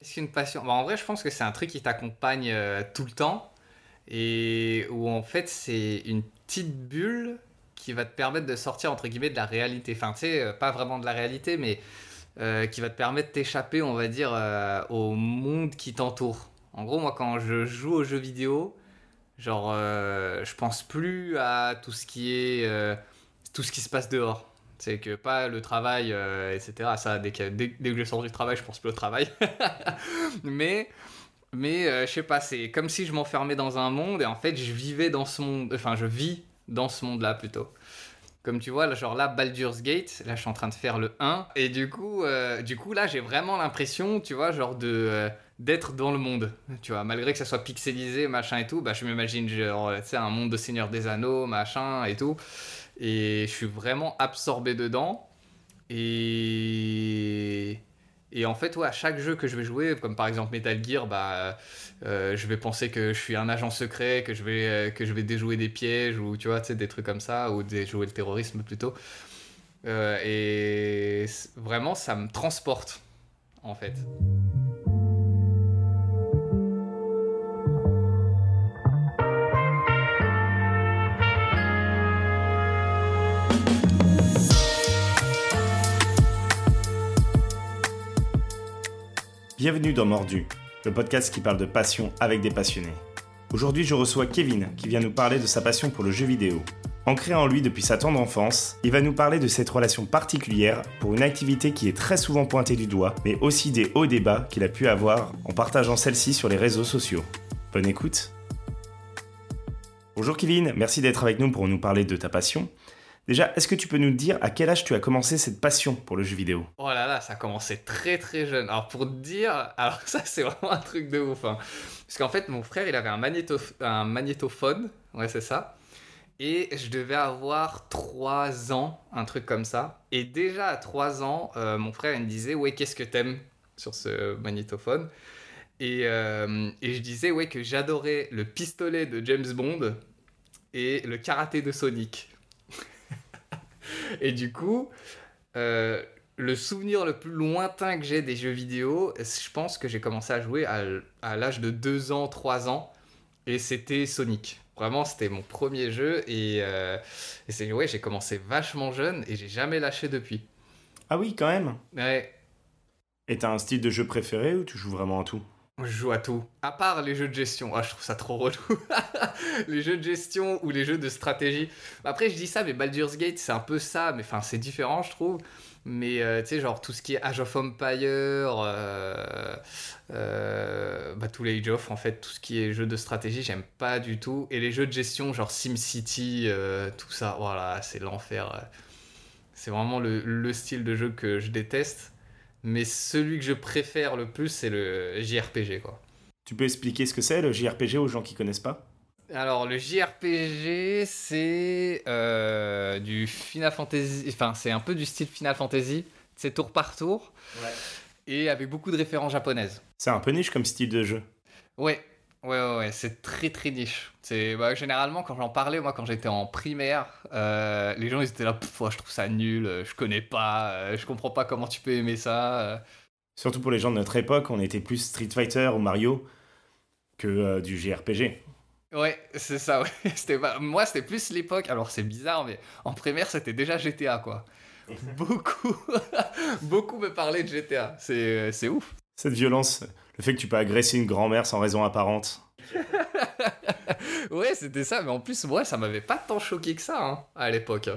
C'est une passion? Bah, en vrai, je pense que c'est un truc qui t'accompagne euh, tout le temps et où en fait c'est une petite bulle qui va te permettre de sortir entre guillemets de la réalité. Enfin, tu sais, euh, pas vraiment de la réalité, mais euh, qui va te permettre d'échapper, on va dire, au monde qui t'entoure. En gros, moi, quand je joue aux jeux vidéo, genre, je pense plus à tout ce qui est tout ce qui se passe dehors. C'est que pas le travail, euh, etc. Ça, dès que, dès, que je sors du travail, je pense plus au travail. mais, mais euh, je sais pas, c'est comme si je m'enfermais dans un monde et en fait, je vivais dans ce monde. Enfin, je vis dans ce monde-là plutôt. Comme tu vois, genre là, Baldur's Gate, là, je suis en train de faire le 1. Et du coup, euh, du coup là, j'ai vraiment l'impression, tu vois, genre de. d'être dans le monde, tu vois, malgré que ça soit pixelisé, machin et tout, bah je m'imagine genre, tu sais, un monde de Seigneur des Anneaux, machin et tout, et je suis vraiment absorbé dedans. Et, en fait, ouais, à chaque jeu que je vais jouer, comme par exemple Metal Gear, bah, euh, je vais penser que je suis un agent secret, que je vais, euh, que je vais déjouer des pièges ou tu vois, des trucs comme ça, ou déjouer le terrorisme plutôt. Euh, et vraiment, ça me transporte, en fait. Bienvenue dans Mordu, le podcast qui parle de passion avec des passionnés. Aujourd'hui, je reçois Kevin qui vient nous parler de sa passion pour le jeu vidéo. Ancré en lui depuis sa tendre enfance, il va nous parler de cette relation particulière pour une activité qui est très souvent pointée du doigt, mais aussi des hauts débats qu'il a pu avoir en partageant celle-ci sur les réseaux sociaux. Bonne écoute Bonjour Kevin, merci d'être avec nous pour nous parler de ta passion. Déjà, est-ce que tu peux nous dire à quel âge tu as commencé cette passion pour le jeu vidéo? Oh là là, ça a commencé très très jeune. Alors pour te dire, alors ça c'est vraiment un truc de ouf. Hein. Parce qu'en fait, mon frère, il avait un, un magnétophone, ouais c'est ça. Et je devais avoir 3 ans, un truc comme ça. Et déjà à 3 ans, euh, mon frère il me disait, ouais, qu'est-ce que t'aimes sur ce magnétophone? Et, euh, et je disais, ouais, que j'adorais le pistolet de James Bond et le karaté de Sonic. Et du coup, euh, le souvenir le plus lointain que j'ai des jeux vidéo, je pense que j'ai commencé à jouer à, l'âge de 2 ans, 3 ans. Et c'était Sonic. Vraiment, c'était mon premier jeu. Et, euh, c'est, ouais, j'ai commencé vachement jeune et j'ai jamais lâché depuis. Ah oui, quand même? Ouais. Et t'as un style de jeu préféré ou tu joues vraiment à tout? Je joue à tout. À part les jeux de gestion. Ah, je trouve ça trop relou. les jeux de gestion ou les jeux de stratégie. Après, je dis ça, mais Baldur's Gate, c'est un peu ça. Mais enfin, c'est différent, je trouve. Mais euh, tu sais, genre tout ce qui est Age of Empire, euh, euh, bah, tous les Age of, en fait, tout ce qui est jeux de stratégie, j'aime pas du tout. Et les jeux de gestion, genre SimCity, tout ça, voilà, c'est l'enfer. C'est vraiment le style de jeu que je déteste. Mais celui que je préfère le plus, c'est le JRPG, quoi. Tu peux expliquer ce que c'est le JRPG aux gens qui connaissent pas? Alors le JRPG c'est euh, du Final Fantasy, enfin c'est un peu du style Final Fantasy, c'est tour par tour, ouais. et avec beaucoup de références japonaises. C'est un peu niche comme style de jeu? Ouais, Ouais, ouais, c'est très très niche. C'est bah, généralement quand j'en parlais, moi quand j'étais en primaire, euh, les gens ils étaient là, je trouve ça nul, euh, je connais pas, euh, je comprends pas comment tu peux aimer ça. Surtout pour les gens de notre époque, on était plus Street Fighter ou Mario que du JRPG. Ouais, c'est ça. Ouais. C'était moi c'était plus l'époque. Alors c'est bizarre, mais en primaire c'était déjà GTA quoi. beaucoup, beaucoup me parlaient de GTA. C'est ouf. Cette violence, le fait que tu peux agresser une grand-mère sans raison apparente. ouais, c'était ça, mais en plus, moi, ça m'avait pas tant choqué que ça hein, à l'époque.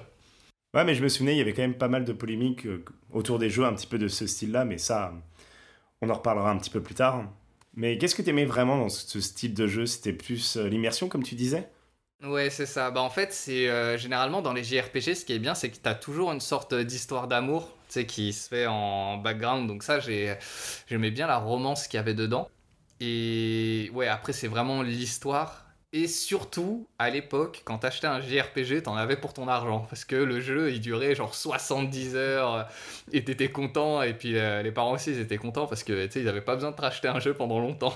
Ouais, mais je me souvenais, il y avait quand même pas mal de polémiques euh, autour des jeux un petit peu de ce style-là, mais ça, on en reparlera un petit peu plus tard. Mais qu'est-ce que tu aimais vraiment dans ce style de jeu? C'était plus euh, l'immersion, comme tu disais? Ouais, c'est ça. Bah, en fait, c'est euh, généralement dans les JRPG, ce qui est bien, c'est que tu as toujours une sorte d'histoire d'amour qui se fait en background. Donc, ça, j'aimais bien la romance qu'il y avait dedans. Et ouais, après, c'est vraiment l'histoire. Et surtout, à l'époque, quand t'achetais un JRPG, t'en avais pour ton argent. Parce que le jeu, il durait genre 70 heures. Et t'étais content. Et puis euh, les parents aussi, ils étaient contents parce que, tu sais, ils avaient pas besoin de te racheter un jeu pendant longtemps.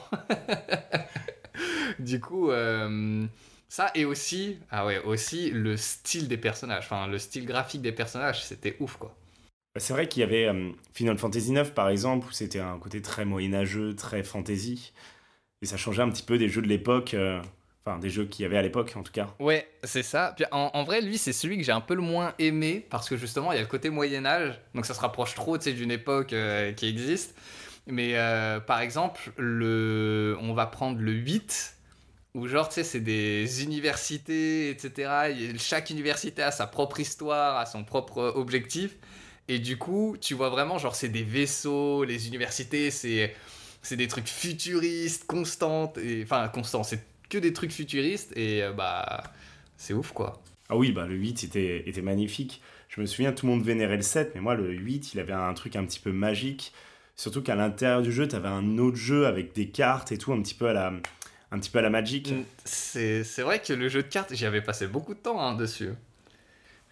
du coup, euh, ça et aussi, ah ouais, aussi le style des personnages, enfin le style graphique des personnages, c'était ouf quoi. Bah, c'est vrai qu'il y avait euh, Final Fantasy IX par exemple, où c'était un côté très moyenâgeux, très fantasy. Et ça changeait un petit peu des jeux de l'époque. euh, Enfin, des jeux qu'il y avait à l'époque en tout cas. Ouais, c'est ça. Puis en, en vrai, lui, c'est celui que j'ai un peu le moins aimé parce que justement, il y a le côté Moyen-Âge, donc ça se rapproche trop d'une époque euh, qui existe. Mais par exemple, le... on va prendre le 8, où genre, tu sais, c'est des universités, etc. Et Chaque université a sa propre histoire, a son propre objectif. Et du coup, tu vois vraiment, genre, c'est des vaisseaux, les universités, c'est. Des trucs futuristes, constantes, et enfin constants, c'est que des trucs futuristes et euh, bah c'est ouf quoi. Ah oui, bah, le 8 était, était magnifique. Je me souviens, tout le monde vénérait le 7, mais moi, le 8, il avait un truc un petit peu magique. Surtout qu'à l'intérieur du jeu, tu avais un autre jeu avec des cartes et tout, un petit peu à la, un petit peu à la Magic. Mm, C'est vrai que le jeu de cartes, j'y avais passé beaucoup de temps hein, dessus.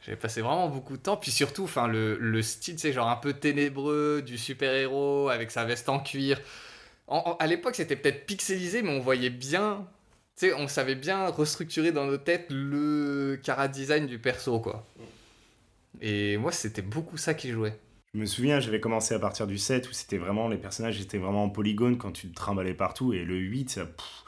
J'avais passé vraiment beaucoup de temps, puis surtout, enfin le, le style, c'est genre un peu ténébreux du super-héros avec sa veste en cuir. En- en- à l'époque, c'était peut-être pixelisé, mais on voyait bien, tu sais, on savait bien restructurer dans nos têtes le cara design du perso, quoi. Et moi, c'était beaucoup ça qui jouait. Je me souviens, j'avais commencé à partir du 7 où c'était vraiment, les personnages étaient vraiment en polygone quand tu te trimballais partout. Et le 8, ça, pff,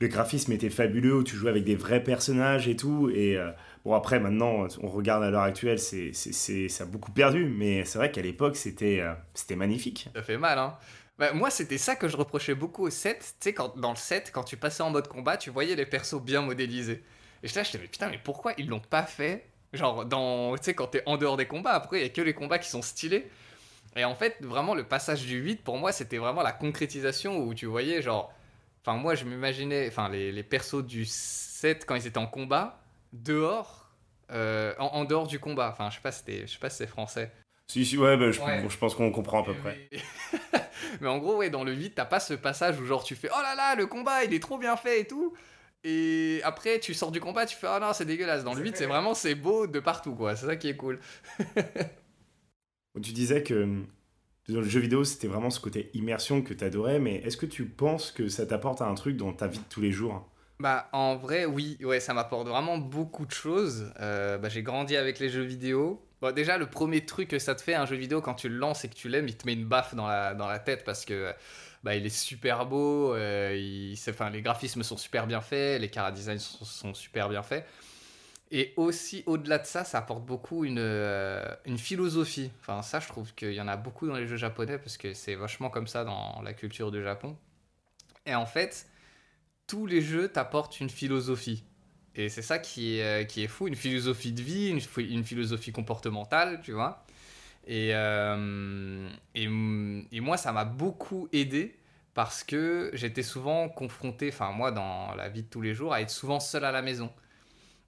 le graphisme était fabuleux, où tu jouais avec des vrais personnages et tout. Et euh, bon, après, maintenant, on regarde à l'heure actuelle, c'est, ça a beaucoup perdu. Mais c'est vrai qu'à l'époque, c'était, euh, c'était magnifique. Ça fait mal, hein. Bah, moi, c'était ça que je reprochais beaucoup au 7. Tu sais, quand, dans le 7, quand tu passais en mode combat, tu voyais les persos bien modélisés. Et là, je me putain, mais pourquoi ils l'ont pas fait Genre, dans, tu sais, quand t'es en dehors des combats, après, il y a que les combats qui sont stylés. Et en fait, vraiment, le passage du 8, pour moi, c'était vraiment la concrétisation où tu voyais, genre. Enfin, moi, je m'imaginais. Enfin, les, les persos du 7, quand ils étaient en combat, dehors. euh, en, en dehors du combat. Enfin, je sais pas, c'était, je sais pas si c'est français. Si, si, ouais, bah, je, Ouais. je pense qu'on comprend à peu près. Mais... en gros, ouais, dans le 8, t'as pas ce passage où genre tu fais Oh là là, le combat il est trop bien fait et tout. Et après, tu sors du combat, tu fais Oh non, c'est dégueulasse. Dans le 8, c'est vraiment c'est beau de partout quoi. C'est ça qui est cool. Tu disais que dans le jeu vidéo, c'était vraiment ce côté immersion que tu adorais, mais est-ce que tu penses que ça t'apporte un truc dans ta vie de tous les jours? Bah, en vrai, oui, ouais, ça m'apporte vraiment beaucoup de choses. Euh, bah, j'ai grandi avec les jeux vidéo. Bon, déjà, le premier truc que ça te fait, un jeu vidéo, quand tu le lances et que tu l'aimes, il te met une baffe dans la, tête parce que bah, il est super beau, euh, il, les graphismes sont super bien faits, les cara designs sont, sont super bien faits. Et aussi, au-delà de ça, ça apporte beaucoup une, euh, une philosophie. Enfin, ça, je trouve qu'il y en a beaucoup dans les jeux japonais parce que c'est vachement comme ça dans la culture du Japon. Et en fait, tous les jeux t'apportent une philosophie. Et c'est ça qui est, euh, qui est fou, une philosophie de vie, une, phi- une philosophie comportementale, tu vois. Et, euh, et, et moi, ça m'a beaucoup aidé parce que j'étais souvent confronté, enfin moi, dans la vie de tous les jours, à être souvent seul à la maison.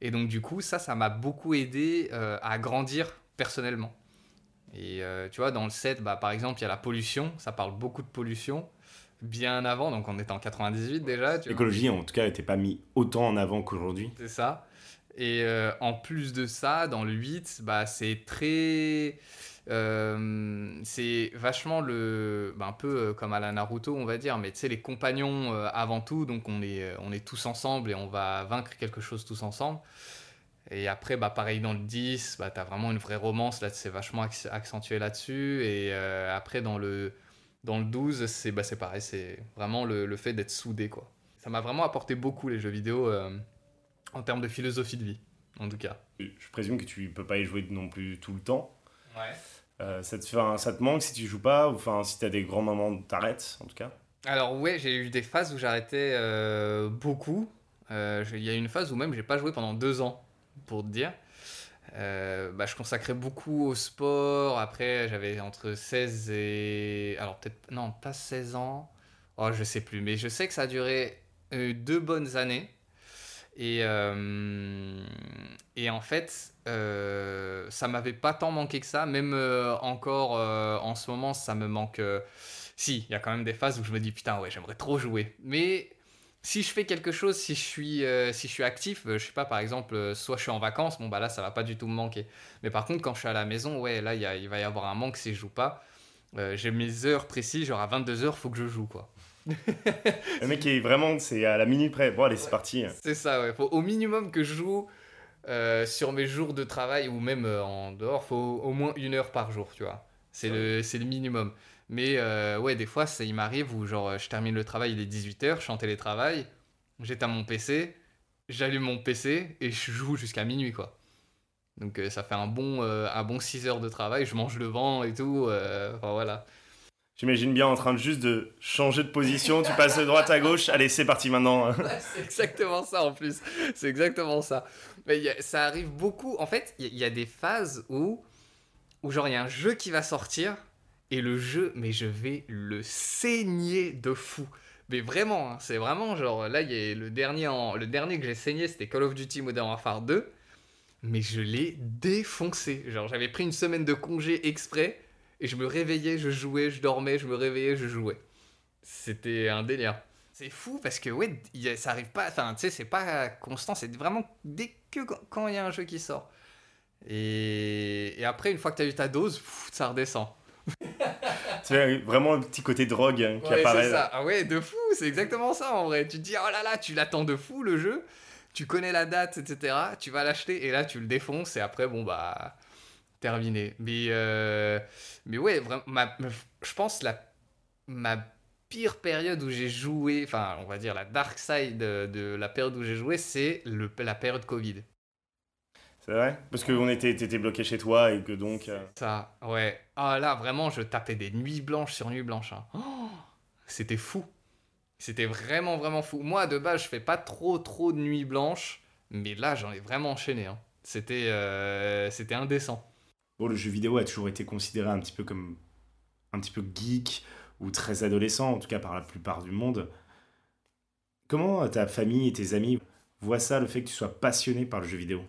Et donc du coup, ça, ça m'a beaucoup aidé euh, à grandir personnellement. Et euh, tu vois, dans le set, bah, par exemple, il y a la pollution, ça parle beaucoup de pollution, bien avant, donc on est en 98 déjà. L'écologie, en tout cas, n'était pas mis autant en avant qu'aujourd'hui. C'est ça. Et euh, en plus de ça, dans le 8, bah, c'est très. Euh, c'est vachement le. bah, un peu euh, comme à la Naruto, on va dire, mais tu sais, les compagnons euh, avant tout, donc on est, on est tous ensemble et on va vaincre quelque chose tous ensemble. Et après, bah, pareil dans le 10, bah, t'as vraiment une vraie romance, là, c'est vachement acc- accentué là-dessus. Et après, dans le, dans le 12, c'est bah, pareil, c'est vraiment le, le fait d'être soudé, quoi. Ça m'a vraiment apporté beaucoup, les jeux vidéo. en termes de philosophie de vie, en tout cas. Je présume que tu peux pas y jouer non plus tout le temps. Ouais. Euh, ça, te ça te manque si tu joues pas, ou enfin si tu as des grands moments où t'arrêtes, en tout cas? Alors ouais, j'ai eu des phases où j'arrêtais euh, beaucoup. Euh, Il y a une phase où même j'ai pas joué pendant deux ans, pour te dire. Euh, bah, je consacrais beaucoup au sport. Après, j'avais entre 16 et... Alors peut-être... Non, pas 16 ans. Oh, je sais plus. Mais je sais que ça a duré euh, deux bonnes années. Et, euh, et en fait, euh, ça m'avait pas tant manqué que ça. Même euh, encore en ce moment, ça me manque... si, il y a quand même des phases où je me dis putain ouais j'aimerais trop jouer. Mais si je fais quelque chose, si je suis, si je suis actif, je sais pas par exemple, soit je suis en vacances, bon bah là ça va pas du tout me manquer. Mais par contre quand je suis à la maison, ouais là il va y avoir un manque si je joue pas. J'ai mes heures précises, genre à 22h faut que je joue quoi. Le mec est vraiment, c'est à la minute près. Bon, allez, c'est parti. C'est ça ouais, faut au minimum que je joue euh, sur mes jours de travail ou même euh, en dehors, faut au moins une heure par jour, tu vois. C'est le, c'est le minimum. Mais euh, ouais, des fois, ça, il m'arrive où genre, je termine le travail, il est 18h, je suis en télétravail, j'éteins mon PC, j'allume mon PC et je joue jusqu'à minuit, quoi. Donc ça fait un bon, un bon 6 heures de travail, je mange le vent et tout, enfin voilà. J'imagine bien en train de juste de changer de position, tu passes de droite à gauche, allez c'est parti maintenant. c'est exactement ça en plus. C'est exactement ça. Mais ça arrive beaucoup. En fait, il y, a- des phases où, où genre il y a un jeu qui va sortir et le jeu, mais je vais le saigner de fou. Mais vraiment, hein, c'est vraiment genre là, y a le dernier, le dernier que j'ai saigné, c'était Call of Duty Modern Warfare 2. Mais je l'ai défoncé. Genre j'avais pris une semaine de congé exprès et je me réveillais, je jouais, je dormais, je me réveillais, je jouais. C'était un délire. C'est fou parce que ouais, a- ça arrive pas, enfin tu sais, c'est pas constant, c'est vraiment dès que quand- il y a un jeu qui sort. Et, et après, une fois que tu as eu ta dose, pff, ça redescend. Tu vois, vraiment un petit côté drogue hein, qui Ouais, apparaît. c'est ça. Ah ouais, de fou, c'est exactement ça en vrai. Tu te dis, oh là là, tu l'attends de fou le jeu, tu connais la date, etc. Tu vas l'acheter et là tu le défonces et après, bon bah, terminé. Mais, euh, mais ouais, vraiment, ma- je pense la, ma pire période où j'ai joué, enfin, on va dire la dark side de, de la période où j'ai joué, c'est la période Covid. C'est vrai? Parce que on était, t'étais bloqué chez toi et que donc. euh, Ça, ouais. Ah là, vraiment, je tapais des nuits blanches sur nuits blanches. hein. Oh, c'était fou. C'était vraiment, vraiment fou. Moi, de base, je fais pas trop, trop de nuits blanches. Mais là, j'en ai vraiment enchaîné. hein. C'était euh, c'était indécent. Bon, le jeu vidéo a toujours été considéré un petit peu comme un petit peu geek ou très adolescent, en tout cas par la plupart du monde. Comment ta famille et tes amis voient ça, le fait que tu sois passionné par le jeu vidéo?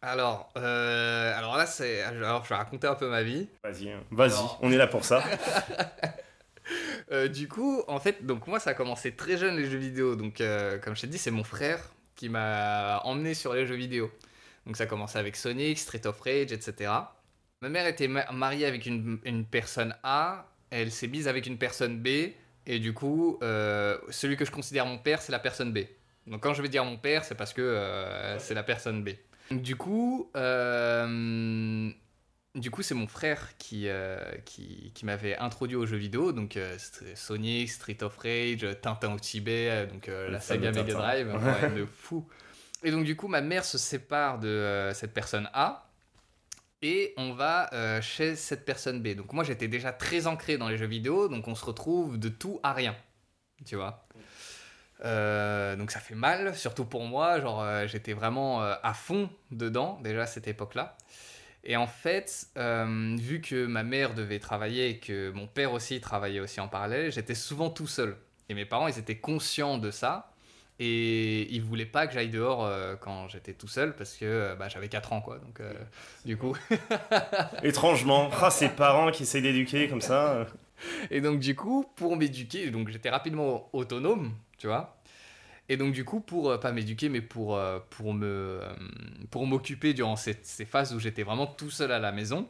Alors, euh, alors là, c'est. Alors, je vais raconter un peu ma vie. Vas-y, hein. vas-y, Alors- on est là pour ça. Euh, du coup, en fait, donc moi, ça a commencé très jeune les jeux vidéo. Donc, euh, comme je t'ai dit, c'est mon frère qui m'a emmené sur les jeux vidéo. Donc, ça a commencé avec Sonic, Street of Rage, etc. Ma mère était ma- mariée avec une, une personne A, elle s'est mise avec une personne B, et du coup, euh, celui que je considère mon père, c'est la personne B. Donc, quand je vais dire mon père, c'est parce que euh, c'est la personne B. Du coup, euh, du coup, c'est mon frère qui, qui, qui m'avait introduit aux jeux vidéo, donc Sonic, Street of Rage, Tintin au Tibet, donc la saga Mega. Drive, ouais, de fou. Et donc du coup, ma mère se sépare de cette personne A, et on va euh, chez cette personne B. Donc moi, j'étais déjà très ancré dans les jeux vidéo, donc on se retrouve de tout à rien, tu vois? Euh, donc ça fait mal, surtout pour moi, genre euh, j'étais vraiment à fond dedans déjà à cette époque-là. Et en fait, vu que ma mère devait travailler et que mon père aussi travaillait aussi en parallèle, j'étais souvent tout seul. Et mes parents, ils étaient conscients de ça. Et ils voulaient pas que j'aille dehors euh, quand j'étais tout seul parce que euh, bah, j'avais 4 ans, quoi. Donc, euh, du coup. Étrangement, ah, ces parents qui essayent d'éduquer comme ça. Et donc, du coup, pour m'éduquer, donc j'étais rapidement autonome, tu vois. Et donc, du coup, pour, pas m'éduquer, mais pour, pour me, pour m'occuper durant ces, ces phases où j'étais vraiment tout seul à la maison,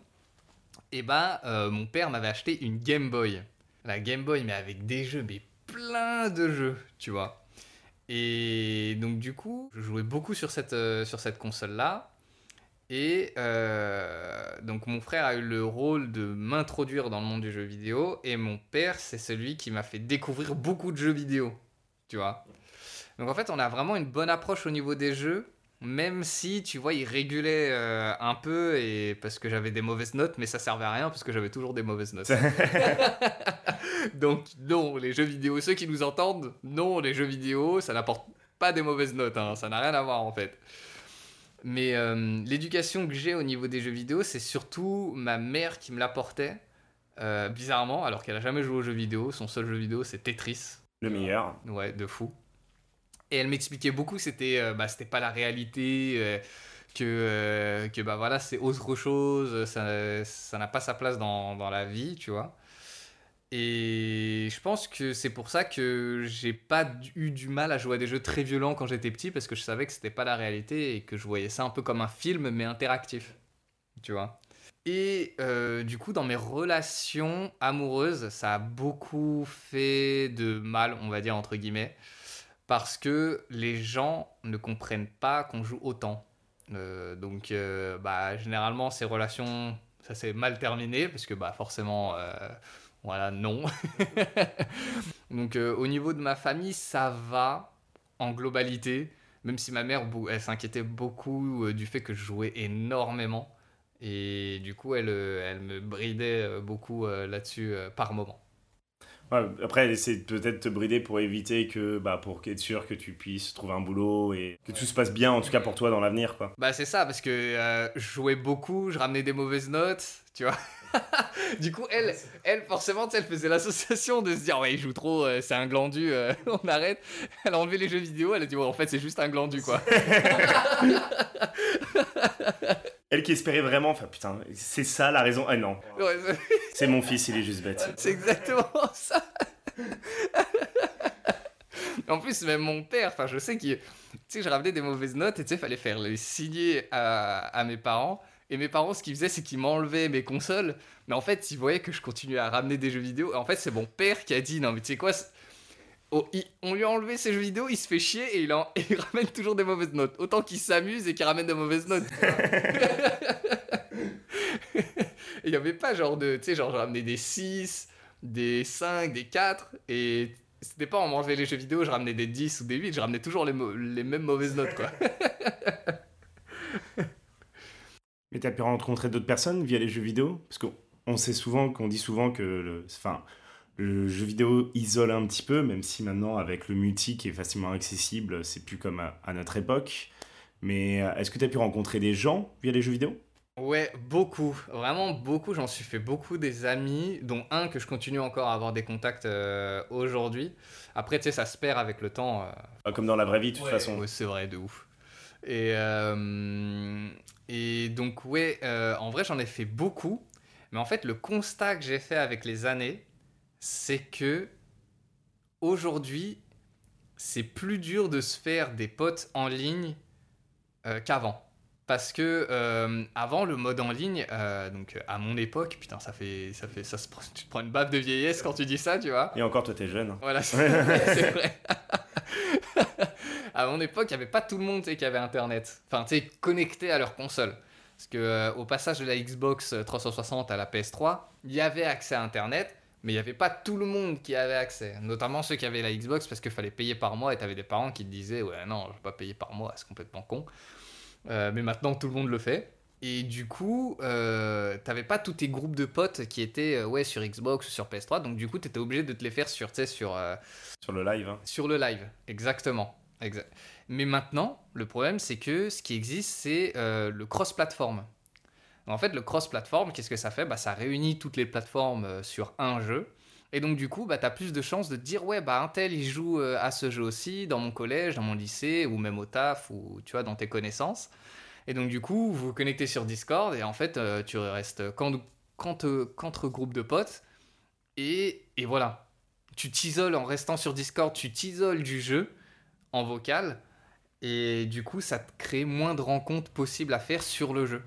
et ben, euh, mon père m'avait acheté une Game Boy. La Game Boy, mais avec des jeux, mais plein de jeux, tu vois. Et donc, du coup, je jouais beaucoup sur cette, euh, console-là. Et euh, donc mon frère a eu le rôle de m'introduire dans le monde du jeu vidéo et mon père c'est celui qui m'a fait découvrir beaucoup de jeux vidéo, tu vois? Donc en fait on a vraiment une bonne approche au niveau des jeux, même si tu vois il régulait euh, un peu et parce que j'avais des mauvaises notes, mais ça servait à rien parce que j'avais toujours des mauvaises notes. Donc non les jeux vidéo, ceux qui nous entendent, non les jeux vidéo ça n'apporte pas des mauvaises notes, hein, ça n'a rien à voir en fait. Mais euh, l'éducation que j'ai au niveau des jeux vidéo, c'est surtout ma mère qui me l'apportait, euh, bizarrement, alors qu'elle a jamais joué aux jeux vidéo. Son seul jeu vidéo, c'est Tetris. Le meilleur. Ouais, de fou. Et elle m'expliquait beaucoup que c'était euh, bah, pas la réalité, euh, que, euh, que bah, voilà, c'est autre chose, ça n'a pas sa place dans, dans la vie, tu vois. Et je pense que c'est pour ça que j'ai pas eu du mal à jouer à des jeux très violents quand j'étais petit, parce que je savais que c'était pas la réalité et que je voyais ça un peu comme un film, mais interactif. Tu vois. Et euh, du coup, dans mes relations amoureuses, ça a beaucoup fait de mal, on va dire, entre guillemets, parce que les gens ne comprennent pas qu'on joue autant. Euh, donc, euh, bah, généralement, ces relations, ça s'est mal terminé parce que, bah, forcément, euh, voilà, non. donc, au niveau de ma famille, ça va en globalité, même si ma mère, elle s'inquiétait beaucoup du fait que je jouais énormément. Et du coup, elle, elle me bridait beaucoup là-dessus par moment. Ouais, après, elle essaie de peut-être te brider pour éviter que, bah, pour être sûr que tu puisses trouver un boulot et que tout se passe bien, en tout cas pour toi dans l'avenir, quoi. Bah c'est ça, parce que euh, je jouais beaucoup, je ramenais des mauvaises notes, tu vois. du coup, elle, elle forcément, elle faisait l'association de se dire, ouais, il joue trop, euh, c'est un glandu, euh, on arrête. Elle a enlevé les jeux vidéo, elle a dit, ouais, en fait, c'est juste un glandu, quoi. Elle qui espérait vraiment, enfin putain, c'est ça la raison. Ah non, Ouais, c'est- c'est mon fils, il est juste bête. c'est exactement ça. en plus, même mon père, enfin, je sais qu'il. Tu sais, je ramenais des mauvaises notes et tu sais, fallait faire les signer à, à mes parents. Et mes parents, ce qu'ils faisaient, c'est qu'ils m'enlevaient mes consoles. Mais en fait, ils voyaient que je continuais à ramener des jeux vidéo. Et en fait, c'est mon père qui a dit Non, mais tu sais quoi Oh, il- on lui a enlevé ses jeux vidéo, il se fait chier et il, en- et il ramène toujours des mauvaises notes. Autant qu'il s'amuse et qu'il ramène des mauvaises notes. il n'y avait pas genre de. Tu sais, genre, je ramenais des 6, des 5, des 4. Et c'était pas on m'enlevait les jeux vidéo, je ramenais des 10 ou des 8, je ramenais toujours les, mêmes mauvaises notes, quoi. Mais t'as pu rencontrer d'autres personnes via les jeux vidéo? Parce qu'on sait souvent, qu'on dit souvent que le, enfin, le jeu vidéo isole un petit peu, même si maintenant, avec le multi qui est facilement accessible, c'est plus comme à, à notre époque. Mais euh, est-ce que t'as pu rencontrer des gens via les jeux vidéo? Ouais, beaucoup, vraiment beaucoup. J'en suis fait beaucoup des amis, dont un que je continue encore à avoir des contacts euh, aujourd'hui. Après, tu sais, ça se perd avec le temps. euh, Comme dans la vraie vie, de toute Ouais, façon. ouais, c'est vrai, de ouf. Et, euh, et donc, ouais, en vrai, j'en ai fait beaucoup. Mais en fait, le constat que j'ai fait avec les années, c'est que aujourd'hui, c'est plus dur de se faire des potes en ligne euh, qu'avant. Parce que euh, avant le mode en ligne, euh, donc à mon époque, putain, ça fait, ça fait, ça se, prend- tu te prends une baffe de vieillesse quand tu dis ça, tu vois. Et encore, toi, t'es jeune. hein. Voilà, c'est vrai. à mon époque, il n'y avait pas tout le monde qui avait Internet. Enfin, tu sais, connecté à leur console. Parce que au passage de la Xbox 360 à la PS3, il y avait accès à Internet, mais il n'y avait pas tout le monde qui avait accès. Notamment ceux qui avaient la Xbox parce qu'il fallait payer par mois et tu avais des parents qui te disaient Ouais, non, je ne vais pas payer par mois, c'est complètement con. Euh, mais maintenant, tout le monde le fait. Et du coup, euh, t'avais pas tous tes groupes de potes qui étaient euh, ouais, sur Xbox ou sur PS3, donc du coup, t'étais obligé de te les faire sur, sur, euh, Sur le live. hein. sur le live. Exactement. Exa- Mais maintenant, le problème, c'est que ce qui existe, c'est le cross-platform. En fait, le cross-platform, qu'est-ce que ça fait? Bah, Ça réunit toutes les plateformes euh, sur un jeu. Et donc, du coup, bah, tu as plus de chances de dire Ouais, bah, un tel, il joue euh, à ce jeu aussi, dans mon collège, dans mon lycée, ou même au taf, ou tu vois, dans tes connaissances. Et donc, du coup, vous vous connectez sur Discord, et en fait, euh, tu restes qu'en- qu'entre qu'entre groupes de potes. Et, et voilà. Tu t'isoles en restant sur Discord, tu t'isoles du jeu en vocal. Et du coup, ça te crée moins de rencontres possibles à faire sur le jeu.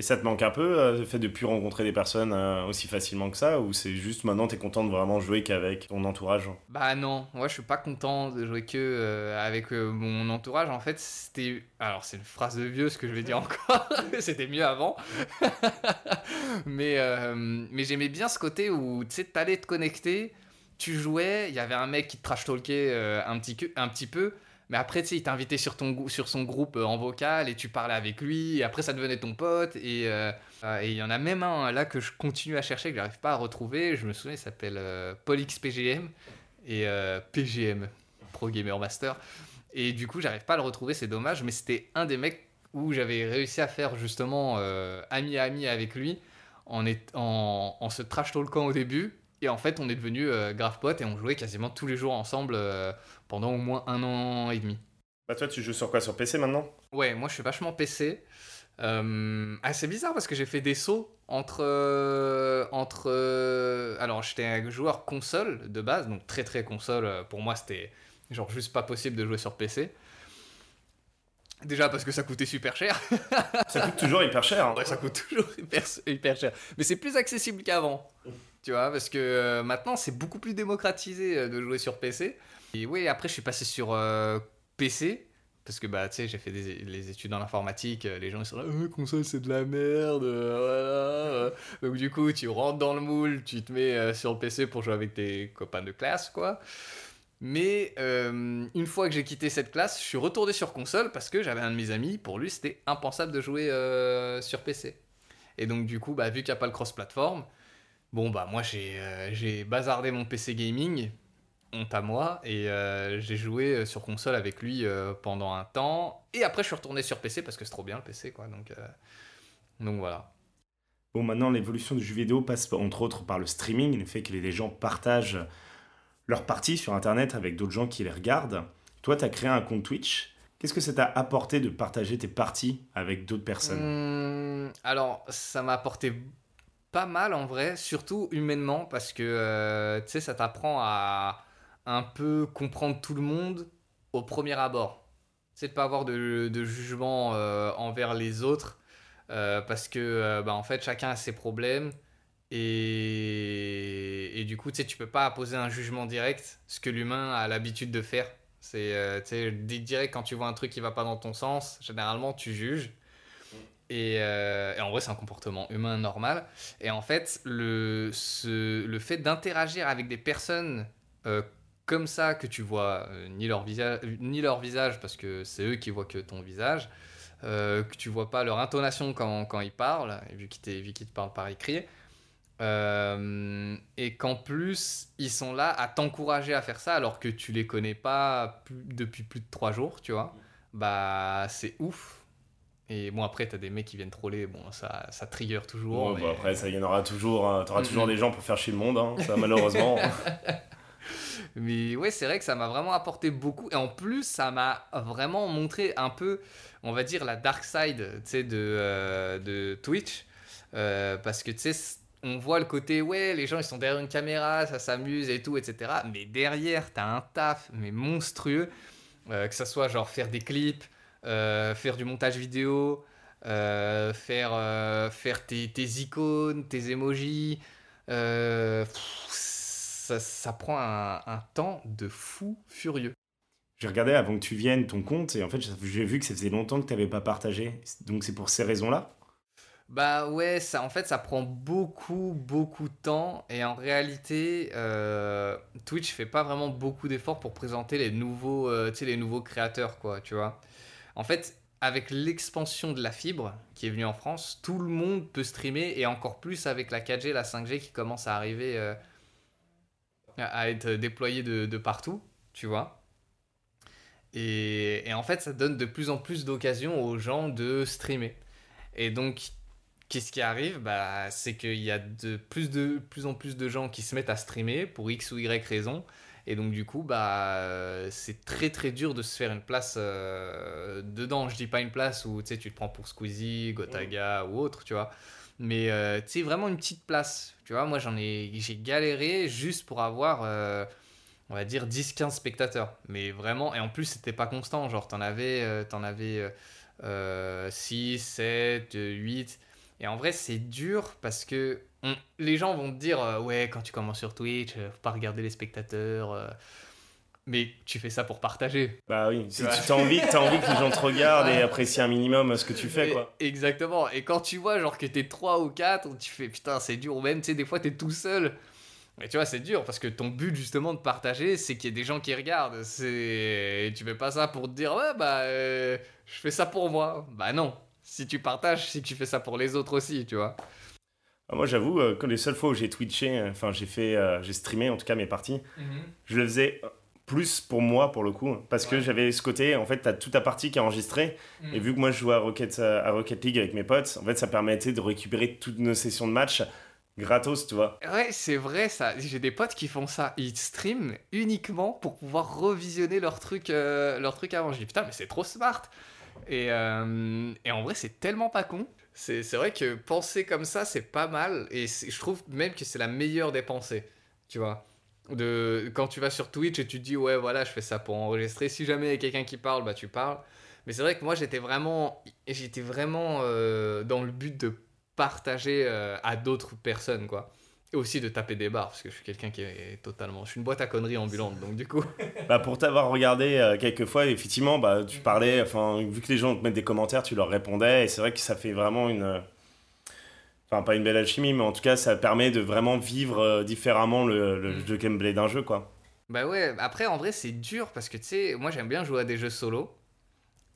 Et ça te manque un peu, euh, le fait de plus rencontrer des personnes euh, aussi facilement que ça Ou c'est juste maintenant, t'es content de vraiment jouer qu'avec ton entourage Bah non, moi je suis pas content de jouer que euh, avec mon entourage. En fait, c'était. Alors, c'est une phrase de vieux ce que je vais dire encore. c'était mieux avant. mais euh, mais j'aimais bien ce côté où tu sais, t'allais te connecter, tu jouais, il y avait un mec qui te trash talkait un, petit, un petit peu. Mais après, tu sais, il t'invitait sur, son groupe euh, en vocal et tu parlais avec lui. Et après, ça devenait ton pote. Et euh, euh, et il y en a même un là que je continue à chercher, que j'arrive pas à retrouver. Je me souviens, il s'appelle euh, PaulXPGM et PGM, Pro Gamer Master. Et du coup, j'arrive pas à le retrouver, c'est dommage. Mais c'était un des mecs où j'avais réussi à faire justement ami à ami avec lui en, est, en, en se trash talkant au début. Et en fait, on est devenu euh, grave potes et on jouait quasiment tous les jours ensemble pendant au moins un an et demi. Bah toi, tu joues sur quoi? Sur PC maintenant? Ouais, moi je suis vachement PC. Euh, ah, c'est bizarre parce que j'ai fait des sauts entre. euh, entre euh, alors, j'étais un joueur console de base, donc très très console. euh, Pour moi, c'était genre juste pas possible de jouer sur PC. Déjà parce que ça coûtait super cher. Ça coûte toujours hyper cher. hein. Ouais, ça coûte toujours hyper, hyper cher. Mais c'est plus accessible qu'avant. Tu vois, parce que euh, maintenant, c'est beaucoup plus démocratisé euh, de jouer sur PC. Oui, après, je suis passé sur euh, PC. parce que bah tu sais j'ai fait des, les études en informatique les gens ils sont là oh, console c'est de la merde voilà donc du coup tu rentres dans le moule tu te mets sur PC pour jouer avec tes copains de classe quoi. Mais une fois que j'ai quitté cette classe je suis retourné sur console parce que j'avais un de mes amis pour lui c'était impensable de jouer sur PC et donc du coup bah vu qu'il n'y a pas le cross platform bon bah moi j'ai bazardé mon PC gaming honte à moi. Et euh, j'ai joué euh, sur console avec lui euh, pendant un temps. Et après, je suis retourné sur PC parce que c'est trop bien le PC, quoi. Donc, donc voilà. Bon, maintenant, l'évolution du jeu vidéo passe entre autres par le streaming, le fait que les gens partagent leurs parties sur Internet avec d'autres gens qui les regardent. Toi, tu as créé un compte Twitch. Qu'est-ce que ça t'a apporté de partager tes parties avec d'autres personnes? Mmh, Alors, ça m'a apporté pas mal en vrai, surtout humainement, parce que tu sais, ça t'apprend à, un peu comprendre tout le monde au premier abord. C'est de pas avoir de, jugement euh, envers les autres euh, parce que euh, bah, en fait chacun a ses problèmes et, et du coup tu sais tu peux pas poser un jugement direct ce que l'humain a l'habitude de faire. C'est direct quand tu vois un truc qui va pas dans ton sens, généralement tu juges. Et, en vrai, c'est un comportement humain normal. Et en fait, le, ce, le fait d'interagir avec des personnes comme ça que tu vois euh, ni, leur visage, ni leur visage, parce que c'est eux qui voient que ton visage, euh, que tu vois pas leur intonation quand, quand ils parlent, vu qu'ils te parlent par écrit, euh, et qu'en plus, ils sont là à t'encourager à faire ça alors que tu les connais pas depuis plus de trois jours, tu vois. Bah, c'est ouf. Et bon, après, t'as des mecs qui viennent troller, bon, ça, ça trigger toujours. Bon, après, ça y en aura toujours. Hein. T'auras toujours des gens pour faire chier le monde, hein, ça, malheureusement. Mais ouais, c'est vrai que ça m'a vraiment apporté beaucoup. Et en plus, ça m'a vraiment montré un peu, on va dire, la dark side de, euh, de Twitch. Euh, parce que tu sais, on voit le côté, ouais, les gens ils sont derrière une caméra, ça s'amuse et tout, etc. Mais derrière, t'as un taf, mais monstrueux. Euh, que ça soit genre faire des clips, faire du montage vidéo, faire, faire tes, tes, icônes, tes emojis ça, prend un, temps de fou furieux. J'ai regardé avant que tu viennes ton compte et en fait j'ai vu que ça faisait longtemps que tu n'avais pas partagé. Donc c'est pour ces raisons-là? Bah ouais, ça, en fait ça prend beaucoup beaucoup de temps et en réalité euh, Twitch fait pas vraiment beaucoup d'efforts pour présenter les nouveaux, euh, les nouveaux créateurs quoi, tu vois. En fait avec l'expansion de la fibre qui est venue en France, tout le monde peut streamer et encore plus avec la 4G, la 5G qui commence à arriver euh, à être déployé de, partout, tu vois. Et, en fait, ça donne de plus en plus d'occasions aux gens de streamer. Et donc, qu'est-ce qui arrive? Bah, C'est qu'il y a de plus, de plus en plus de gens qui se mettent à streamer pour X ou Y raison. Et donc, du coup, bah, c'est très très dur de se faire une place euh, dedans. Je dis pas une place où tu te prends pour Squeezie, Gotaga ou autre, tu vois. Mais euh, tu sais, vraiment une petite place. Tu vois, moi j'en ai, j'ai galéré juste pour avoir, euh, on va dire, 10-15 spectateurs. Mais vraiment, et en plus c'était pas constant. Genre, t'en avais, euh, en avais 6, 7, 8. Et en vrai, c'est dur parce que les gens vont te dire, ouais, quand tu commences sur Twitch, faut pas regarder les spectateurs mais tu fais ça pour partager. Bah oui, si tu as envie, as envie que les gens te regardent et apprécient un minimum ce que tu fais, quoi. Exactement. Et quand tu vois, genre, que t'es 3 ou 4, tu fais putain, c'est dur. Ou même, tu sais, des fois, t'es tout seul. Mais tu vois, c'est dur parce que ton but, justement, de partager, c'est qu'il y ait des gens qui regardent. C'est... Tu fais pas ça pour te dire, ouais, bah, euh, je fais ça pour moi. Bah non. Si tu partages, que tu fais ça pour les autres aussi, tu vois. Ah, moi, j'avoue, euh, que les seules fois où j'ai twitché, enfin, j'ai fait, euh, j'ai streamé en tout cas mes parties, mhm. je le faisais plus pour moi pour le coup parce que j'avais ce côté en fait tu as toute ta partie qui est enregistrée et mm. vu que moi je jouais à Rocket, à Rocket League avec mes potes en fait ça permettait de récupérer toutes nos sessions de match gratos tu vois. Ouais c'est vrai ça. J'ai des potes qui font ça. Ils streament uniquement pour pouvoir revisionner leur truc euh, leur truc avant. Je dis putain mais c'est trop smart. Et, euh, et en vrai c'est tellement pas con. C'est vrai que penser comme ça c'est pas mal. Et je trouve même que c'est la meilleure des pensées tu vois de quand tu vas sur Twitch et tu te dis ouais voilà je fais ça pour enregistrer. Si jamais il y a quelqu'un qui parle bah tu parles. Mais c'est vrai que moi j'étais vraiment j'étais vraiment euh, dans le but de partager euh, à d'autres personnes quoi. Et aussi de taper des barres parce que je suis quelqu'un qui est totalement je suis une boîte à conneries ambulante donc du coup. Bah, pour t'avoir regardé euh, quelques fois, effectivement, bah, tu parlais, enfin, vu que les gens te mettent des commentaires, tu leur répondais, et c'est vrai que ça fait vraiment une. Enfin, pas une belle alchimie, mais en tout cas, ça permet de vraiment vivre euh, différemment le, le Mm. gameplay d'un jeu, quoi. Bah ouais, après en vrai c'est dur parce que tu sais, moi j'aime bien jouer à des jeux solo.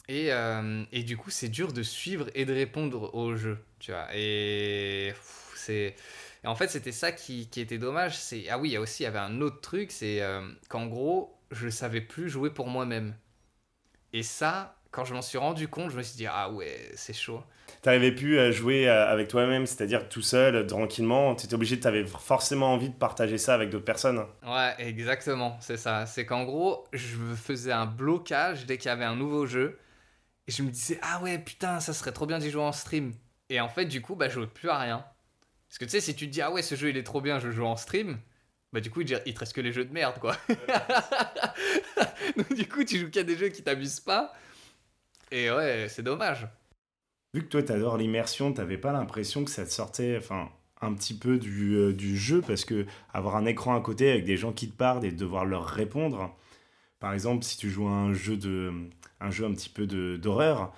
Et, euh, et du coup c'est dur de suivre et de répondre au jeu, tu vois. Et c'est... et en fait c'était ça qui, qui était dommage. C'est... Ah oui, il y a aussi il y avait un autre truc, c'est euh, qu'en gros je savais plus jouer pour moi-même. Et ça, quand je m'en suis rendu compte, je me suis dit ah ouais c'est chaud. T'arrivais plus à jouer euh, avec toi-même, c'est-à-dire tout seul, euh, tranquillement. T'étais obligé, t'avais forcément envie de partager ça avec d'autres personnes. Ouais, exactement, c'est ça. C'est qu'en gros, je faisais un blocage dès qu'il y avait un nouveau jeu. Et je me disais, ah ouais, putain, ça serait trop bien d'y jouer en stream. Et en fait, du coup, bah, je jouais plus à rien. Parce que tu sais, si tu te dis, ah ouais, ce jeu il est trop bien, je joue en stream, bah du coup, il il te reste que les jeux de merde, quoi. Donc du coup, tu joues qu'à des jeux qui t'amusent pas. Et ouais, c'est dommage. Vu que toi, t'adores l'immersion, t'avais pas l'impression que ça te sortait, enfin, un petit peu du, euh, du jeu, parce que avoir un écran à côté avec des gens qui te parlent et devoir leur répondre, par exemple, si tu joues à un jeu de, un jeu un petit peu d'horreur,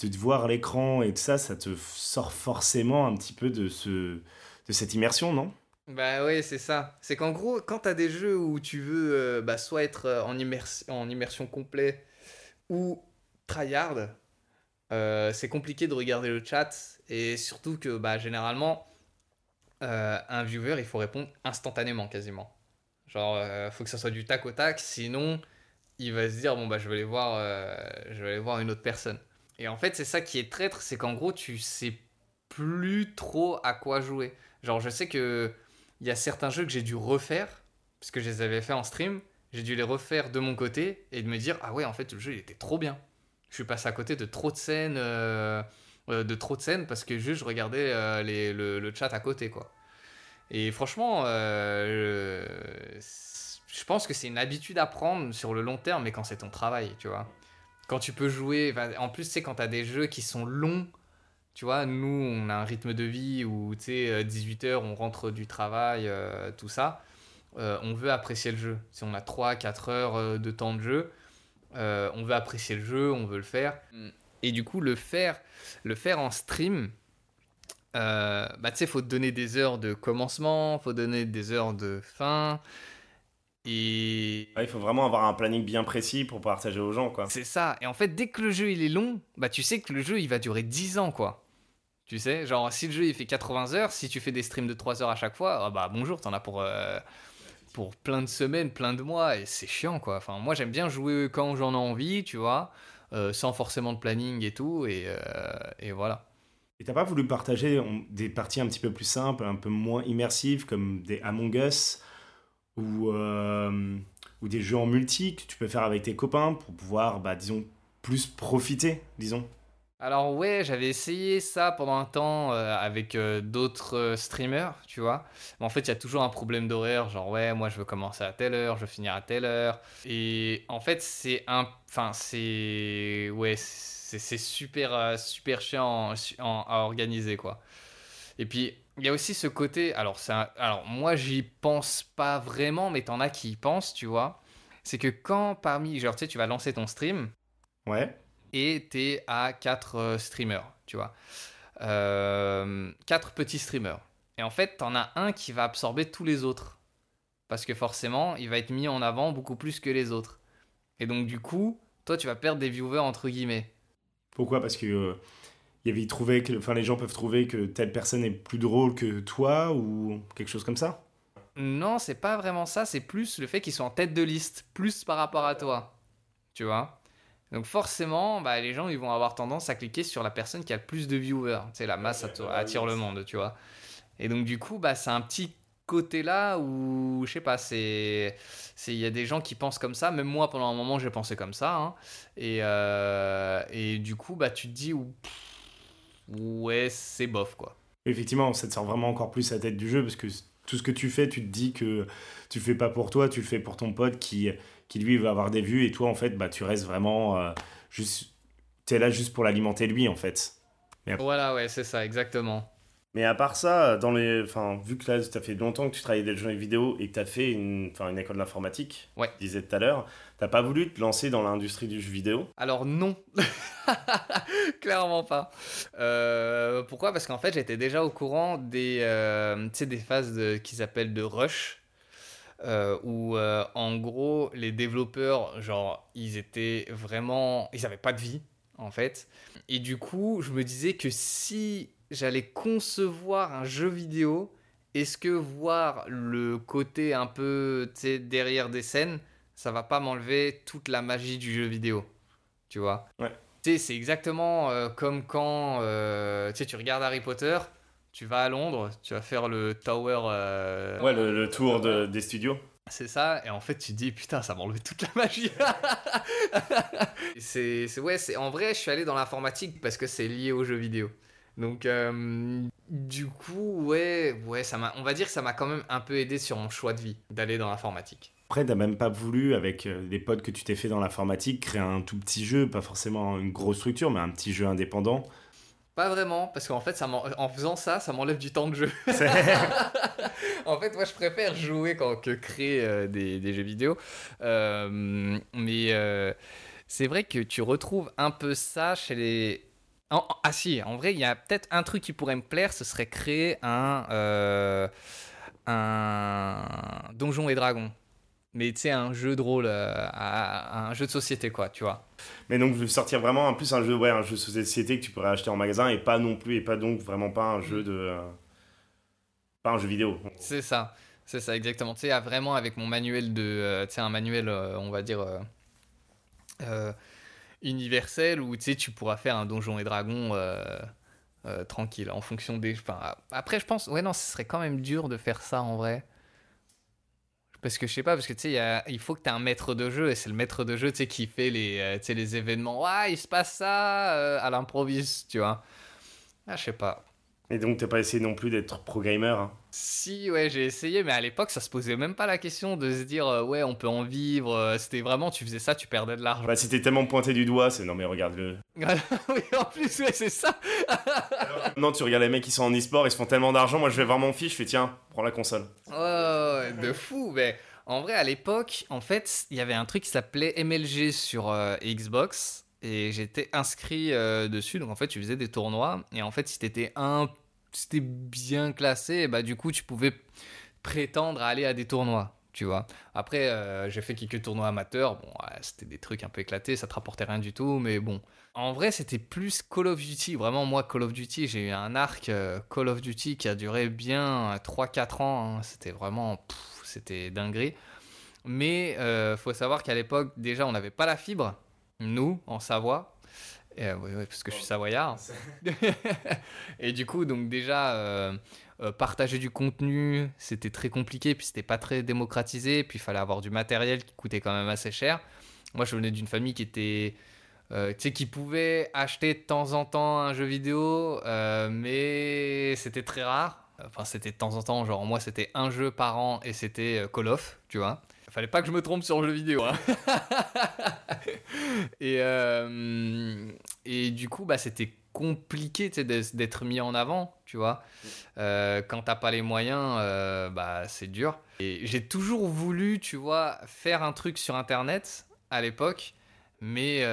de te voir l'écran et tout ça, ça te sort forcément un petit peu de ce, de cette immersion, non? Bah ouais, c'est ça. C'est qu'en gros, quand t'as des jeux où tu veux euh, bah, soit être euh, en, immers- en immersion complète ou tryhard, euh, c'est compliqué de regarder le chat et surtout que bah, généralement, euh, un viewer, il faut répondre instantanément quasiment. Genre, euh, faut que ça soit du tac au tac, sinon il va se dire bon bah je vais aller voir, euh, je vais aller voir une autre personne. Et en fait, c'est ça qui est traître, c'est qu'en gros, tu sais plus trop à quoi jouer. Genre, je sais que il y a certains jeux que j'ai dû refaire, parce que je les avais fait en stream, j'ai dû les refaire de mon côté et de me dire, ah ouais, en fait, le jeu, il était trop bien. Je suis passé à côté de trop de scènes, euh, euh, de trop de scènes, parce que juste, je regardais euh, le, chat à côté, quoi. Et franchement, je, pense que c'est une habitude à prendre sur le long terme, mais quand c'est ton travail, tu vois. Quand tu peux jouer, en plus, c'est quand tu as des jeux qui sont longs, tu vois, nous, on a un rythme de vie où, tu sais, 18h, on rentre du travail, tout ça. On veut apprécier le jeu. Si on a 3-4 heures de temps de jeu, euh, on veut apprécier le jeu, on veut le faire. Et du coup, le faire, le faire en stream, euh, bah, tu sais, faut donner des heures de commencement, faut donner des heures de fin. Et Ouais, Il faut vraiment avoir un planning bien précis pour partager aux gens, quoi. c'est ça. Et en fait, dès que le jeu il est long, bah tu sais que le jeu il va durer 10 ans quoi. Tu sais, genre si le jeu il fait 80 heures, si tu fais des streams de 3 heures à chaque fois, ah bah bonjour, t'en as pour, euh, pour plein de semaines, plein de mois, et c'est chiant quoi. Enfin, moi j'aime bien jouer quand j'en ai envie, tu vois, euh, sans forcément de planning et tout, et, euh, voilà. Et t'as pas voulu partager des parties un petit peu plus simples, un peu moins immersives, comme des Among Us ou, euh, ou des jeux en multi que tu peux faire avec tes copains pour pouvoir, bah, disons, plus profiter, disons? Alors ouais, j'avais essayé ça pendant un temps euh, avec euh, d'autres euh, streamers, tu vois. Mais en fait, il y a toujours un problème d'horaire, genre ouais, moi je veux commencer à telle heure, je veux finir à telle heure. Et en fait, c'est un enfin c'est ouais, c'est super super chiant à organiser quoi. Et puis il y a aussi ce côté, alors alors moi j'y pense pas vraiment, mais t'en as qui y pensent, tu vois. C'est que quand parmi genre tu sais, tu vas lancer ton stream Ouais. Et t'es à 4 streamers, tu vois. Euh, 4 petits streamers. Et en fait, t'en as un qui va absorber tous les autres. Parce que forcément, il va être mis en avant beaucoup plus que les autres. Et donc, du coup, toi, tu vas perdre des viewers entre guillemets. Pourquoi? Parce que euh, y avait trouvé que, enfin, les gens peuvent trouver que telle personne est plus drôle que toi ou quelque chose comme ça? Non, c'est pas vraiment ça, c'est plus le fait qu'ils sont en tête de liste, plus par rapport à toi. Tu vois? Donc forcément, bah, les gens ils vont avoir tendance à cliquer sur la personne qui a le plus de viewers. Sais, la masse attire le monde, tu vois. Et donc du coup, bah, c'est un petit côté là où, je sais pas, c'est... c'est- Il y a des gens qui pensent comme ça, même moi pendant un moment j'ai pensé comme ça. hein. Et, euh, et du coup, bah, tu te dis, ouais, c'est bof quoi. Effectivement, ça te sort vraiment encore plus la tête du jeu parce que tout ce que tu fais, tu te dis que tu le fais pas pour toi, tu le fais pour ton pote qui, qui lui va avoir des vues et toi en fait, bah, tu restes vraiment euh, juste. T'es là juste pour l'alimenter lui en fait. Voilà, ouais, c'est ça, exactement. Mais à part ça, dans les, enfin, vu que là, ça fait longtemps que tu travailles dans les jeux vidéo et que tu as fait une, enfin, une école d'informatique, Ouais. tu disais tout à l'heure, t'as pas voulu te lancer dans l'industrie du jeu vidéo? Alors non, clairement pas. Euh, pourquoi? Parce qu'en fait j'étais déjà au courant des, euh, tu sais, des phases de, qui s'appellent de rush, euh, où euh, en gros les développeurs, genre, ils étaient vraiment, ils avaient pas de vie en fait. Et du coup, je me disais que si j'allais concevoir un jeu vidéo, est-ce que voir le côté un peu, derrière des scènes, ça va pas m'enlever toute la magie du jeu vidéo tu vois? Ouais. Tu sais, c'est exactement euh, comme quand tu regardes Harry Potter, tu vas à Londres, tu vas faire le Tower. euh, Ouais, le, le tour de- des studios. C'est ça, et en fait tu te dis putain, ça m'a enlevé toute la magie. c'est, c'est- ouais, c'est en vrai, je suis allé dans l'informatique parce que c'est lié aux jeux vidéo. Donc euh, du coup, ouais, ouais, ça m'a, on va dire que ça m'a quand même un peu aidé sur mon choix de vie d'aller dans l'informatique. Après, t'as même pas voulu, avec euh, les potes que tu t'es fait dans l'informatique, créer un tout petit jeu, pas forcément une grosse structure, mais un petit jeu indépendant. Pas vraiment, parce qu'en fait, ça m'en- en faisant ça, ça m'enlève du temps de jeu. En fait, moi, je préfère jouer quand que créer euh, des, des jeux vidéo. Euh, mais euh, c'est vrai que tu retrouves un peu ça chez les. En- en- ah si, en vrai, il y a peut-être un truc qui pourrait me plaire, ce serait créer un un donjon et dragon. Mais tu sais, un jeu de rôle, euh, à- un jeu de société, quoi, tu vois. mais donc, je veux sortir vraiment en plus un jeu, ouais, un jeu de société que tu pourrais acheter en magasin et pas non plus, et pas donc vraiment pas un jeu de. euh, pas un jeu vidéo. C'est ça, c'est ça exactement. Tu sais, vraiment avec mon manuel de, euh, tu sais, un manuel, on va dire universel où tu sais, tu pourras faire un donjon et dragon tranquille en fonction des. Enfin, après, je pense, ouais, non, ce serait quand même dur de faire ça en vrai. Parce que je sais pas, parce que tu sais, il faut que tu aies un maître de jeu et c'est le maître de jeu qui fait les, euh, les événements. Ouais, il se passe ça euh, à l'improviste, tu vois. Ah, je sais pas. Et donc, t'as pas essayé non plus d'être pro gamer. hein? Si, ouais, j'ai essayé, mais à l'époque, ça se posait même pas la question de se dire, euh, ouais, on peut en vivre. euh, C'était vraiment, tu faisais ça, tu perdais de l'argent. Bah, t'es tellement pointé du doigt, c'est non, mais regarde-le. oui, en plus, ouais, c'est ça. Non, tu regardes les mecs qui sont en e-sport, ils se font tellement d'argent. Moi, je vais voir mon fiche, je fais tiens, prends la console. Ouais, de fou. Mais en vrai, à l'époque, en fait, il y avait un truc qui s'appelait MLG sur euh, Xbox. Et j'étais inscrit euh, dessus. Donc, en fait, tu faisais des tournois. Et en fait, si t'étais un. Si bien classé, bah, du coup, tu pouvais prétendre à aller à des tournois. Tu vois. Après, euh, j'ai fait quelques tournois amateurs. Bon, c'était des trucs un peu éclatés. Ça te rapportait rien du tout. Mais bon. En vrai, c'était plus Call of Duty. Vraiment, moi, Call of Duty, j'ai eu un arc euh, Call of Duty qui a duré bien 3-4 ans. hein. C'était vraiment. c'était dinguerie. Mais faut savoir qu'à l'époque, déjà, on n'avait pas la fibre, nous, en Savoie. Euh, parce que je suis savoyard. et du coup, donc déjà, euh, euh, partager du contenu, c'était très compliqué, puis c'était pas très démocratisé, puis il fallait avoir du matériel qui coûtait quand même assez cher. Moi, je venais d'une famille qui était, tu sais, qui pouvait acheter de temps en temps un jeu vidéo, mais c'était très rare. Enfin, c'était de temps en temps, genre moi, c'était un jeu par an et c'était Call of, tu vois. Fallait pas que je me trompe sur le jeu vidéo. hein. et, euh, et du coup, bah, c'était compliqué d'être mis en avant, tu vois. Euh, quand t'as pas les moyens, euh, bah, c'est dur. Et j'ai toujours voulu, tu vois, faire un truc sur Internet à l'époque. Mais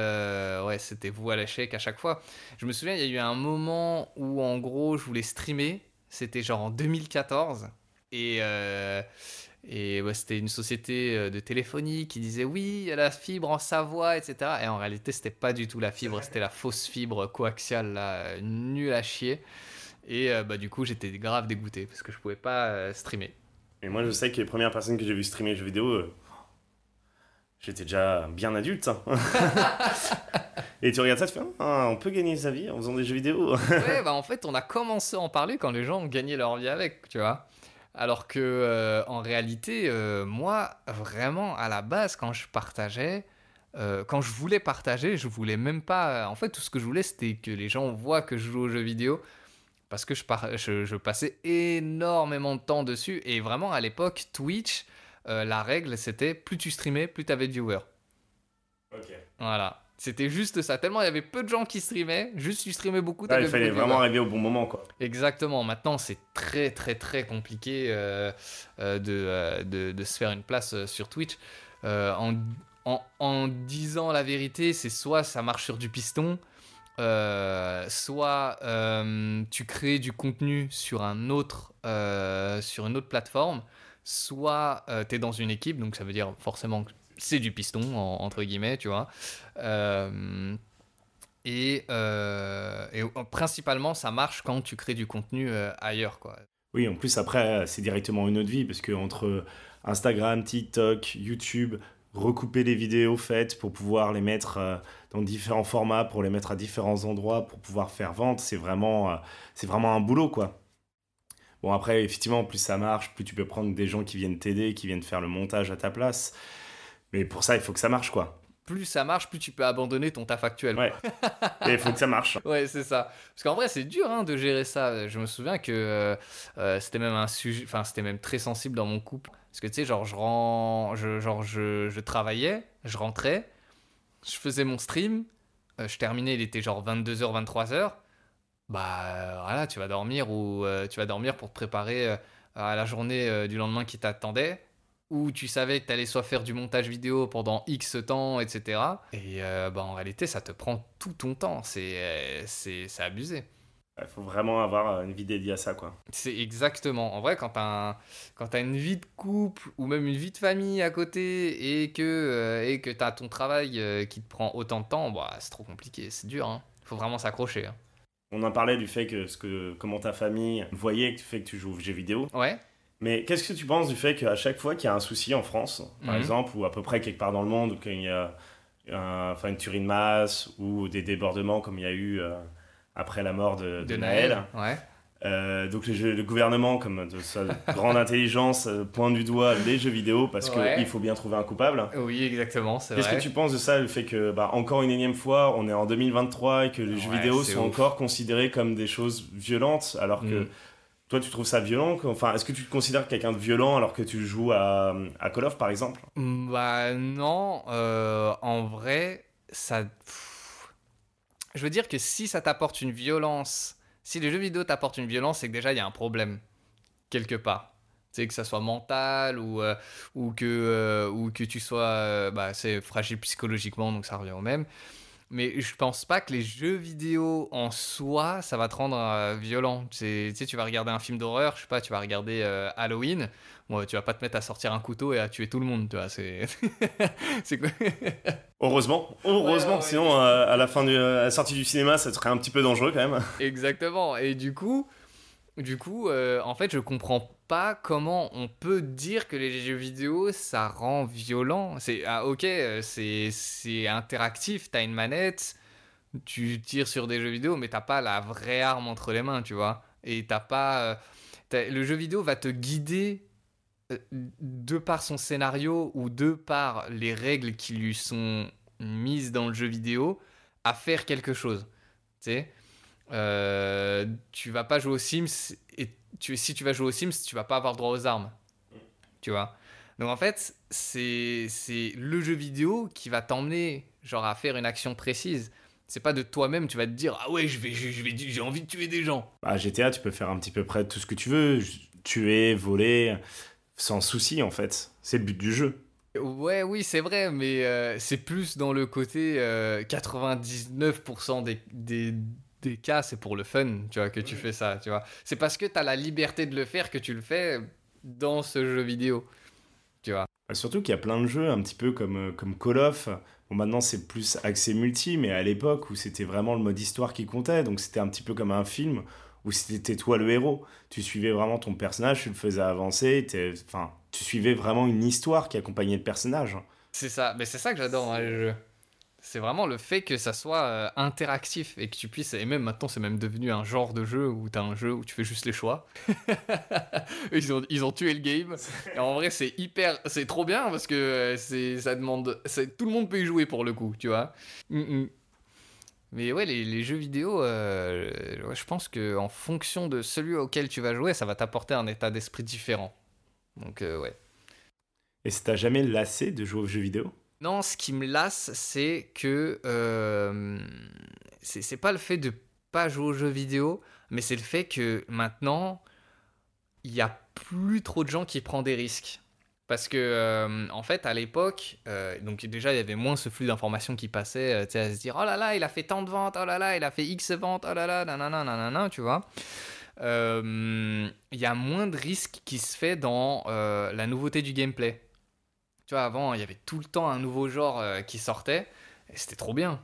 ouais, c'était vous à l'échec à chaque fois. Je me souviens, il y a eu un moment où en gros, je voulais streamer. C'était genre en 2014. Et, et ouais, c'était une société euh, de téléphonie qui disait oui, il y a la fibre en Savoie, etc. Et en réalité, c'était pas du tout la fibre, c'était la fausse fibre coaxiale, là, nulle à chier. Et euh, bah, du coup, j'étais grave dégoûté parce que je pouvais pas euh, streamer. Et moi, je sais que les premières personnes que j'ai vu streamer jeux vidéo, euh, j'étais déjà bien adulte. hein. Et tu regardes ça, tu fais ah, on peut gagner sa vie en faisant des jeux vidéo. ouais, bah en fait, on a commencé à en parler quand les gens ont gagné leur vie avec, tu vois. Alors que, euh, en réalité, euh, moi, vraiment, à la base, quand je partageais, euh, quand je voulais partager, je voulais même pas. En fait, tout ce que je voulais, c'était que les gens voient que je joue aux jeux vidéo. Parce que je, par- je, je passais énormément de temps dessus. Et vraiment, à l'époque, Twitch, la règle, c'était plus tu streamais, plus tu avais de viewers. Voilà. C'était juste ça. Tellement il y avait peu de gens qui streamaient, juste tu streamais beaucoup. Il fallait vraiment arriver au bon moment, quoi. Exactement. Maintenant, c'est très, très, très compliqué euh, euh, de, euh, de, de se faire une place sur Twitch. En, en, en disant la vérité, c'est soit ça marche sur du piston, soit tu crées du contenu sur, un autre, sur une autre plateforme, soit tu es dans une équipe, donc ça veut dire forcément que c'est du piston, en- entre guillemets, tu vois. Euh, et, euh, et principalement, ça marche quand tu crées du contenu euh, ailleurs, quoi. Oui, en plus, après, c'est directement une autre vie, parce que entre Instagram, TikTok, YouTube, recouper les vidéos faites pour pouvoir les mettre dans différents formats, pour les mettre à différents endroits, pour pouvoir faire vente, c'est vraiment, c'est vraiment un boulot, quoi. Bon, après, effectivement, plus ça marche, plus tu peux prendre des gens qui viennent t'aider, qui viennent faire le montage à ta place. Mais pour ça, il faut que ça marche, quoi. Plus ça marche, plus tu peux abandonner ton taf actuel. Ouais. Et il faut que ça marche. Ouais, c'est ça. Parce qu'en vrai, c'est dur hein, de gérer ça. Je me souviens que euh, euh, c'était même un sujet, enfin, c'était même très sensible dans mon couple. Parce que tu sais, genre, je, ren- je, genre je, je travaillais, je rentrais, je faisais mon stream, euh, je terminais, il était genre 22h, 23h. Bah voilà, tu vas dormir ou euh, tu vas dormir pour te préparer à la journée du lendemain qui t'attendait. Où tu savais que tu allais soit faire du montage vidéo pendant X temps, etc. Et euh, bah, en réalité, ça te prend tout ton temps. C'est euh, c'est abusé. Il faut vraiment avoir une vie dédiée à ça, quoi. C'est exactement. En vrai, quand t'as un- quand t'as une vie de couple ou même une vie de famille à côté et que euh, et que t'as ton travail euh, qui te prend autant de temps, bah c'est trop compliqué, c'est dur. Hein. Faut vraiment s'accrocher. hein. On en parlait du fait que, ce que comment ta famille voyait que tu fais que tu joues aux jeux vidéo. Ouais. Mais qu'est-ce que tu penses du fait qu'à chaque fois qu'il y a un souci en France, par Mhm. exemple, ou à peu près quelque part dans le monde, ou qu'il y a un- enfin, une tuerie de masse, ou des débordements comme il y a eu euh, après la mort de, de De Naël, Ouais. euh, donc les jeux- le gouvernement, comme de sa grande intelligence, euh, pointe du doigt les jeux vidéo parce Ouais. qu'il faut bien trouver un coupable. Oui, exactement, c'est Qu'est-ce que tu penses de ça, le fait que, bah, encore une énième fois, on est en 2023 et que les jeux vidéo sont ouf. encore considérés comme des choses violentes, alors que Mm. Toi, tu trouves ça violent Enfin, est-ce que tu te considères quelqu'un de violent alors que tu joues à, à Call of, par exemple? Mm, Bah non, euh, en vrai, ça... Je veux dire que si ça t'apporte une violence, si les jeux vidéo t'apportent une violence, c'est que déjà il y a un problème, quelque part. Sais, que ça soit mental ou, euh, euh, que tu sois bah, c'est fragile psychologiquement, donc ça revient au même. Mais je pense pas que les jeux vidéo en soi, ça va te rendre euh, violent. Tu sais, tu vas regarder un film d'horreur, je sais pas, tu vas regarder euh, Halloween. Bon, tu vas pas te mettre à sortir un couteau et à tuer tout le monde, tu vois. C'est. c'est quoi Heureusement, heureusement, Ouais, ouais, ouais. sinon euh, à la fin de la sortie du cinéma, ça serait un petit peu dangereux quand même. Exactement. Et du coup, du coup en fait, je comprends pas comment on peut dire que les jeux vidéo, ça rend violent. C'est ah, ok, euh, c'est interactif, t'as une manette, tu tires sur des jeux vidéo, mais t'as pas la vraie arme entre les mains, tu vois. Et t'as pas. euh, le jeu vidéo va te guider euh, de par son scénario ou de par les règles qui lui sont mises dans le jeu vidéo à faire quelque chose. Tu sais tu vas pas jouer aux Sims et tu, si tu vas jouer aux Sims, tu vas pas avoir droit aux armes. Tu vois? Donc en fait, c'est c'est le jeu vidéo qui va t'emmener genre à faire une action précise. C'est pas de toi-même, tu vas te dire ah ouais, je vais je vais j'ai envie de tuer des gens. Bah, GTA, tu peux faire un petit peu près tout ce que tu veux, tuer, voler, sans souci en fait. C'est le but du jeu. Ouais, oui, c'est vrai, mais euh, c'est plus dans le côté euh, 99% des, des, des cas, c'est pour le fun, tu vois, que tu fais ça, tu vois. C'est parce que tu as la liberté de le faire que tu le fais dans ce jeu vidéo, tu vois. Bah, Surtout qu'il y a plein de jeux, un petit peu comme, euh, comme Call of. Bon, maintenant, c'est plus axé multi, mais à l'époque où c'était vraiment le mode histoire qui comptait, donc c'était un petit peu comme un film où c'était toi le héros. Tu suivais vraiment ton personnage, tu le faisais avancer, enfin, tu suivais vraiment une histoire qui accompagnait le personnage. C'est ça, mais c'est ça que j'adore dans les jeux. C'est vraiment le fait que ça soit euh, interactif et que tu puisses. Et même maintenant, c'est même devenu un genre de jeu où tu as un jeu où tu fais juste les choix. ils, ont, ils ont tué le game. En vrai, c'est hyper. C'est trop bien parce que euh, ça demande. Tout le monde peut y jouer pour le coup, tu vois. Mais ouais, les, jeux vidéo, euh, je pense que en fonction de celui auquel tu vas jouer, ça va t'apporter un état d'esprit différent. Donc, ouais. Et ça t'a jamais lassé de jouer aux jeux vidéo? Non, ce qui me lasse, c'est que euh, c'est pas le fait de pas jouer aux jeux vidéo, mais c'est le fait que maintenant, il y a plus trop de gens qui prennent des risques. Parce que, euh, en fait, à l'époque, euh, donc déjà, il y avait moins ce flux d'informations qui passait, euh, à se dire, oh là là, il a fait tant de ventes, oh là là, il a fait X ventes, oh là là, nanana, nanana, tu vois. Il y a moins de risques qui se fait dans la nouveauté du gameplay. Tu vois, avant, il y avait tout le temps un nouveau genre qui sortait, et c'était trop bien.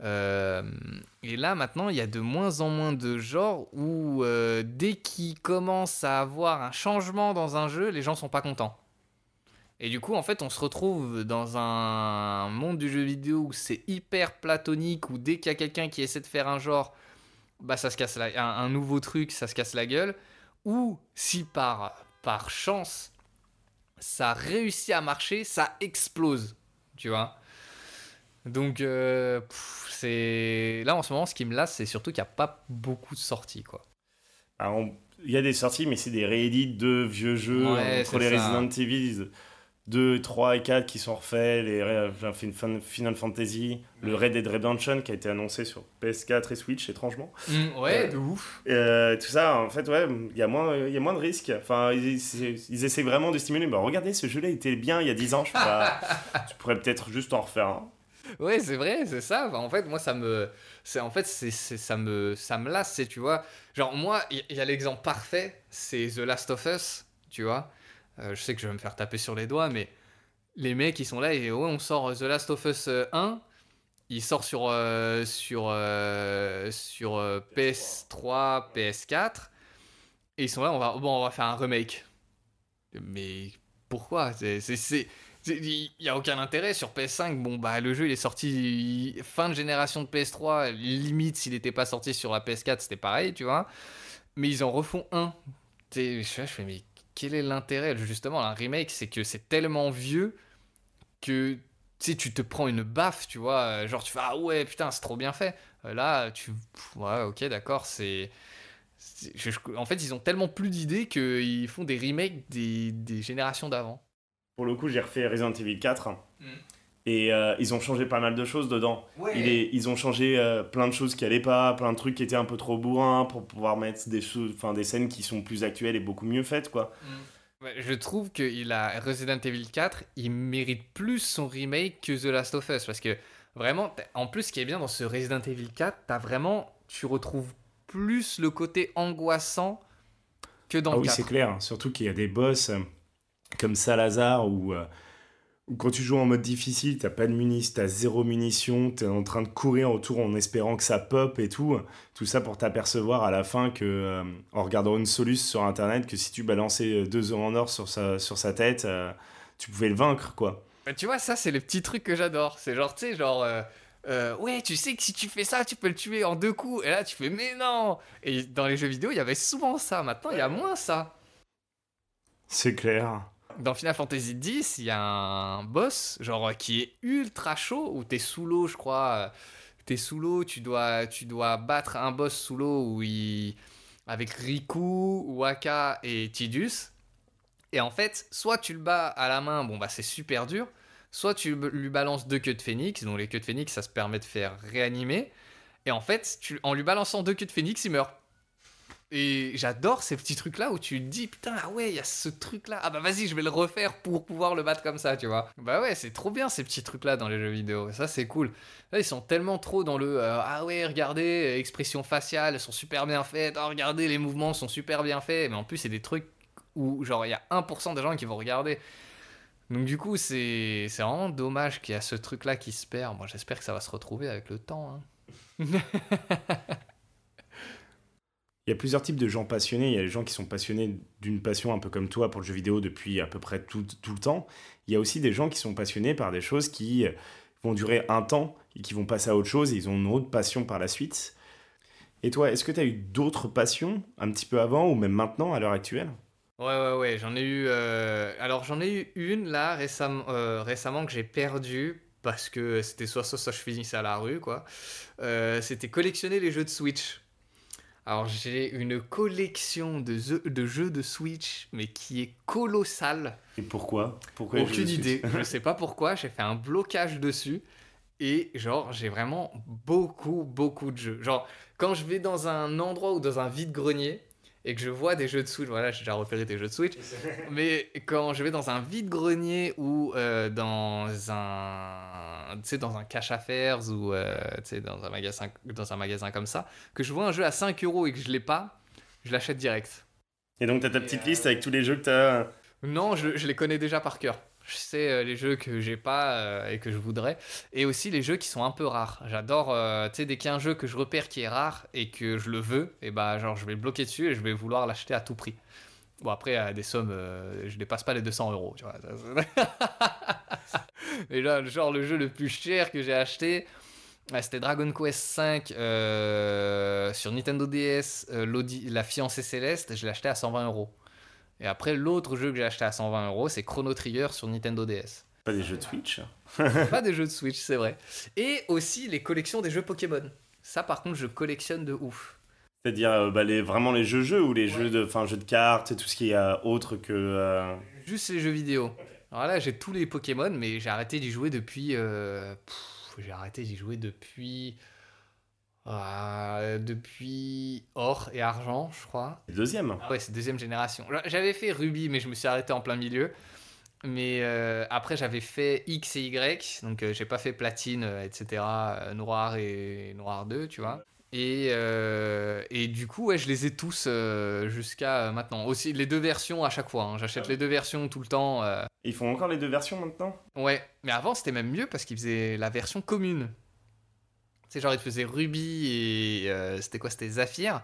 et là, maintenant, il y a de moins en moins de genres où, dès qu'il commence à avoir un changement dans un jeu, les gens sont pas contents. Et du coup, en fait, on se retrouve dans un monde du jeu vidéo où c'est hyper platonique, où dès qu'il y a quelqu'un qui essaie de faire un genre, bah ça se casse la... un, nouveau truc, ça se casse la gueule. Ou si par, par chance, ça réussit à marcher, ça explose, tu vois. Donc, euh, c'est là en ce moment, ce qui me lasse, c'est surtout qu'il n'y a pas beaucoup de sorties, quoi. Il y a des sorties, mais c'est des réédits de vieux jeux entre les Resident Evil. 2, 3 et 4 qui sont refaits, les Final Fantasy, le Red Dead Redemption qui a été annoncé sur PS4 et Switch, étrangement. Mm, ouais, de ouf. Euh, tout ça, en fait, ouais, il y, a moins, y a moins de risques. Enfin, ils, ils essaient vraiment de stimuler. Bah, regardez, ce jeu-là était bien il y a 10 ans, je pas, pourrais peut-être juste en refaire un. Ouais, c'est vrai, c'est ça. en fait, moi, ça me. C'est, en fait, c'est, ça, me, ça me lasse, tu vois. Genre, moi, il y, y a l'exemple parfait, c'est The Last of Us, tu vois. Euh, je sais que je vais me faire taper sur les doigts, mais les mecs, ils sont là et ouais, on sort The Last of Us 1. Euh, il sort sur, euh, sur, sur PS3, PS4. Et ils sont là, on va, bon, on va faire un remake. Mais pourquoi? Il n'y a aucun intérêt sur PS5. Bon, bah, le jeu il est sorti fin de génération de PS3. Limite, s'il n'était pas sorti sur la PS4, c'était pareil, tu vois. Mais ils en refont un. Je, je fais, mais quel est l'intérêt? Justement un remake c'est que c'est tellement vieux que tu sais tu te prends une baffe tu vois genre tu fais ah ouais putain c'est trop bien fait. Euh, là tu ouais ok d'accord c'est en fait ils ont tellement plus d'idées qu'ils font des remakes des, des générations d'avant. Pour le coup j'ai refait Resident Evil 4 et euh, ils ont changé pas mal de choses dedans. Il est, ils ont changé euh, plein de choses qui allaient pas, plein de trucs qui étaient un peu trop bourrins pour pouvoir mettre des, enfin, des scènes qui sont plus actuelles et beaucoup mieux faites. quoi. Mm. je trouve que il a Resident Evil 4, il mérite plus son remake que The Last of Us. Parce que vraiment, en plus, ce qui est bien dans ce Resident Evil 4, as vraiment, tu retrouves plus le côté angoissant que dans ah le oui, c'est clair. Surtout qu'il y a des boss euh, comme Salazar ou quand tu joues en mode difficile, t'as pas de munitions, t'as zéro munition, t'es en train de courir autour en espérant que ça pop et tout. Tout ça pour t'apercevoir à la fin que, euh, en regardant une solution sur internet, que si tu balançais deux œufs en or sur sa, sur sa tête, euh, tu pouvais le vaincre, quoi. Bah, tu vois, ça, c'est le petit truc que j'adore. C'est genre, tu sais, genre. Euh, ouais, tu sais que si tu fais ça, tu peux le tuer en deux coups. Et là, tu fais, mais non Et dans les jeux vidéo, il y avait souvent ça. Maintenant, il y a moins ça. C'est clair dans Final Fantasy X, il y a un boss, genre, qui est ultra chaud, où t'es sous l'eau, je crois. T'es sous l'eau, tu dois, tu dois battre un boss sous l'eau où avec Riku, Waka et Tidus. Et en fait, soit tu le bats à la main, bon bah c'est super dur, soit tu lui balances deux queues de phénix, donc les queues de phénix ça se permet de faire réanimer, et en fait, en lui balançant deux queues de phénix, il meurt. Et j'adore ces petits trucs là où tu dis putain ah ouais il y a ce truc là ah bah vas-y je vais le refaire pour pouvoir le battre comme ça tu vois. Bah ouais c'est trop bien ces petits trucs là dans les jeux vidéo. Ça c'est cool. Ils sont tellement trop dans le euh, ah ouais regardez expressions faciales elles sont super bien faites. Oh regardez les mouvements sont super bien faits. Mais en plus c'est des trucs où genre il y a 1% des gens qui vont regarder. Donc du coup c'est vraiment dommage qu'il y a ce truc là qui se perd. Moi j'espère que ça va se retrouver avec le temps hein. Il y a plusieurs types de gens passionnés. Il y a les gens qui sont passionnés d'une passion un peu comme toi pour le jeu vidéo depuis à peu près tout, tout, le temps. Il y a aussi des gens qui sont passionnés par des choses qui vont durer un temps et qui vont passer à autre chose et ils ont une autre passion par la suite. Et toi, est-ce que tu as eu d'autres passions un petit peu avant ou même maintenant à l'heure actuelle? Ouais, ouais, ouais, j'en ai eu. Euh, alors, j'en ai eu une là récemment, euh, récemment que j'ai perdue parce que c'était soit ça, soit je finissais à la rue, quoi. Euh, c'était collectionner les jeux de Switch. Alors j'ai une collection de, jeux- de jeux de Switch, mais qui est colossale. Et pourquoi? Pourquoi Aucune idée. Je sais pas pourquoi. J'ai fait un blocage dessus. Et genre, j'ai vraiment beaucoup, beaucoup de jeux. Genre, quand je vais dans un endroit ou dans un vide-grenier et que je vois des jeux de Switch, voilà, j'ai déjà repéré des jeux de Switch. Mais quand je vais dans un vide-grenier ou euh, dans un, tu sais, dans un cache affaires ou euh, tu sais, dans un magasin, dans un magasin comme ça, que je vois un jeu à 5 euros et que je l'ai pas, je l'achète direct. Et donc, t'as ta petite liste avec tous les jeux que t'as. Non, je, je les connais déjà par cœur. Je sais euh, les jeux que j'ai pas euh, et que je voudrais. Et aussi les jeux qui sont un peu rares. J'adore, euh, tu sais, dès qu'il y a un jeu que je repère qui est rare et que je le veux, et bah, genre, je vais le bloquer dessus et je vais vouloir l'acheter à tout prix. Bon, après, à des sommes, je dépasse pas les 200 euros, tu vois. Et là, genre, le jeu le plus cher que j'ai acheté, c'était Dragon Quest V sur Nintendo DS, La fiancée céleste, je l'ai acheté à 120 euros. Et après, l'autre jeu que j'ai acheté à 120 euros, c'est Chrono Trigger sur Nintendo DS. Pas des jeux de Switch Pas des jeux de Switch, c'est vrai. Et aussi les collections des jeux Pokémon. Ça, par contre, je collectionne de ouf. C'est-à-dire euh, bah, les, vraiment les jeux-jeux ou les jeux de, enfin, jeux de cartes et tout ce qui est euh, autre que. euh, Juste les jeux vidéo. Alors là, j'ai tous les Pokémon, mais j'ai arrêté d'y jouer depuis. euh, j'ai arrêté d'y jouer depuis. Euh, depuis Or et Argent, je crois. deuxième. Ah ouais, c'est deuxième génération. J'avais fait Ruby, mais je me suis arrêté en plein milieu. Mais euh, après, j'avais fait X et Y, donc euh, j'ai pas fait Platine, etc. Noir et Noir 2, tu vois. Et, et du coup, ouais, je les ai tous jusqu'à maintenant. Aussi, les deux versions à chaque fois. hein. J'achète les deux versions tout le temps. Ils font encore les deux versions maintenant? Ouais, mais avant, c'était même mieux parce qu'ils faisaient la version commune. Sais, genre, ils faisaient Ruby et euh, c'était quoi C'était Zephyr.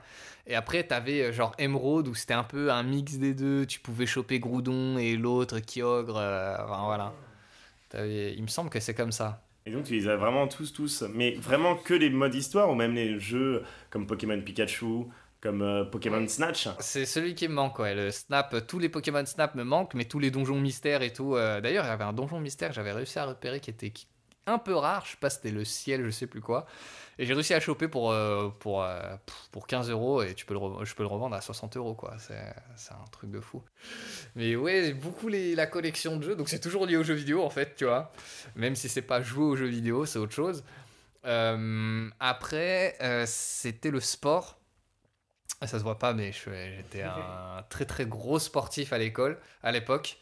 Et après, t'avais euh, genre Emerald où c'était un peu un mix des deux. Tu pouvais choper Groudon et l'autre Kyogre. euh, enfin, voilà. Il me semble que c'est comme ça. Et donc tu les as vraiment tous, tous. Mais vraiment que les modes histoire ou même les jeux comme Pokémon Pikachu, comme euh, Pokémon Snatch? C'est celui qui me manque, ouais. Le Snap, tous les Pokémon Snap me manquent, mais tous les donjons mystères et tout. euh, D'ailleurs, il y avait un donjon mystère que j'avais réussi à repérer qui était qui- un peu rare. Je sais pas, c'était le ciel, je sais plus quoi. Et j'ai réussi à choper pour, euh, pour, euh, pour 15 euros et tu peux le je peux le revendre à 60 euros, quoi. C'est un truc de fou. Mais ouais, beaucoup les, la collection de jeux, donc c'est toujours lié aux jeux vidéo en fait, tu vois. Même si c'est pas jouer aux jeux vidéo, c'est autre chose. Euh, après, c'était le sport. Ça se voit pas, mais j'étais un très très gros sportif à l'école, à l'époque.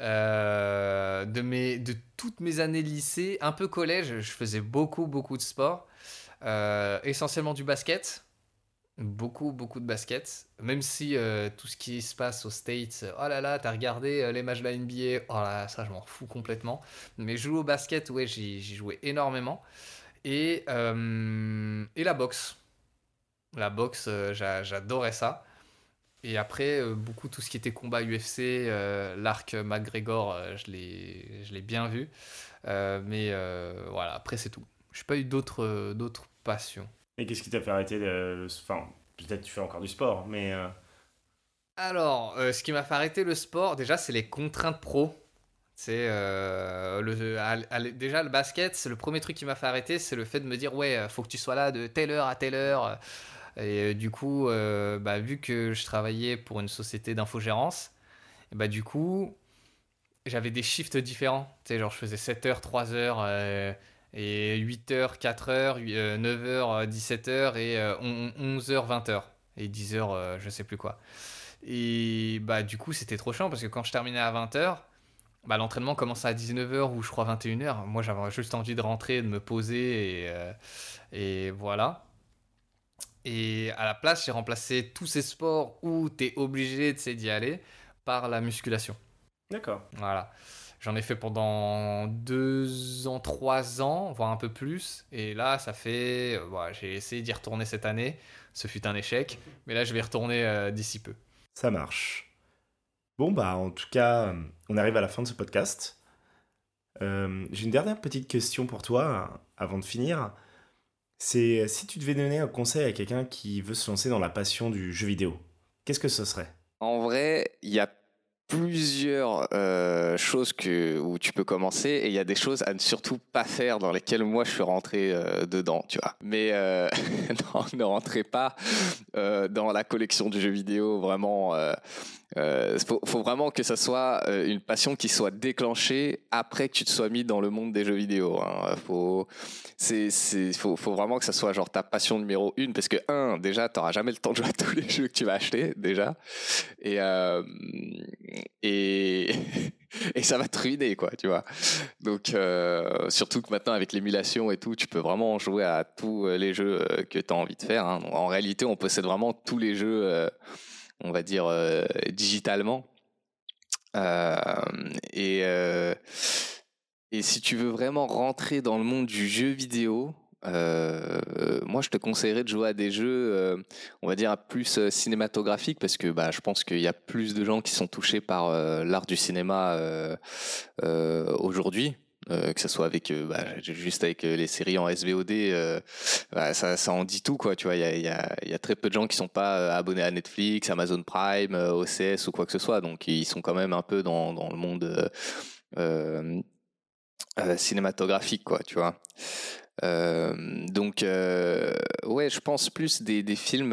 Euh, de, mes, de toutes mes années lycée, un peu collège, je faisais beaucoup beaucoup de sport. Euh, essentiellement du basket. Beaucoup, beaucoup de basket. Même si euh, tout ce qui se passe aux States, oh là là, t'as regardé les matchs de la NBA, oh là ça je m'en fous complètement. Mais jouer au basket, ouais, j'y jouais énormément. Et, et la boxe. La boxe, j'a- j'adorais ça. Et après, euh, beaucoup tout ce qui était combat UFC, euh, l'arc McGregor, euh, je l'ai bien vu. Euh, mais voilà, après c'est tout. Je n'ai pas eu d'autres d'autres passions. Et qu'est-ce qui t'a fait arrêter le... Enfin, peut-être tu fais encore du sport, mais... Alors, ce qui m'a fait arrêter le sport, déjà, c'est les contraintes pro. C'est euh, le, à- à- déjà le basket, c'est le premier truc qui m'a fait arrêter, c'est le fait de me dire ouais, faut que tu sois là de telle heure à telle heure. Et euh, du coup, euh, bah, vu que je travaillais pour une société d'infogérance, et bah, du coup, j'avais des shifts différents. Tu sais, genre je faisais 7h, 3h, euh, et 8h, 4h, 9h, 17h, et euh, on- 11h, 20h, et 10h, euh, je sais plus quoi. Et bah du coup c'était trop chiant parce que quand je terminais à 20h, bah, l'entraînement commençait à 19h ou je crois 21h. Moi j'avais juste envie de rentrer, de me poser et voilà. Et à la place j'ai remplacé tous ces sports où tu es obligé d'y aller par la musculation. D'accord. Voilà. J'en ai fait pendant deux ans, trois ans, voire un peu plus. Et là, ça fait. euh, voilà, j'ai essayé d'y retourner cette année. Ce fut un échec. Mais là, je vais y retourner euh, d'ici peu. Ça marche. Bon, bah, en tout cas, on arrive à la fin de ce podcast. Euh, J'ai une dernière petite question pour toi, avant de finir. C'est euh, si tu devais donner un conseil à quelqu'un qui veut se lancer dans la passion du jeu vidéo, qu'est-ce que ce serait? En vrai, il y a plusieurs euh, choses où tu peux commencer et il y a des choses à ne surtout pas faire dans lesquelles moi je suis rentré euh, dedans, tu vois. Mais ne rentrez pas dans la collection du jeu vidéo vraiment euh, faut, vraiment que ça soit euh, une passion qui soit déclenchée après que tu te sois mis dans le monde des jeux vidéo. Hein. Faut, faut, vraiment que ça soit genre ta passion numéro une parce que un, déjà, t'auras jamais le temps de jouer à tous les jeux que tu vas acheter déjà, et euh, et ça va te ruiner quoi, tu vois. Donc surtout que maintenant avec l'émulation et tout, tu peux vraiment jouer à tous les jeux que tu as envie de faire. Hein. En réalité, on possède vraiment tous les jeux on va dire, euh, digitalement. Euh, et, euh, et si tu veux vraiment rentrer dans le monde du jeu vidéo, moi, je te conseillerais de jouer à des jeux, on va dire, plus cinématographiques, parce que bah, je pense qu'il y a plus de gens qui sont touchés par l'art du cinéma aujourd'hui. Euh, que ce soit avec euh, bah, juste avec euh, les séries en SVOD, bah, ça, ça, en dit tout quoi. Tu vois, il y a, y, a, très peu de gens qui sont pas abonnés à Netflix, Amazon Prime, OCS ou quoi que ce soit, donc ils sont quand même un peu dans, dans le monde cinématographique quoi. Tu vois. donc ouais, je pense plus des, des films,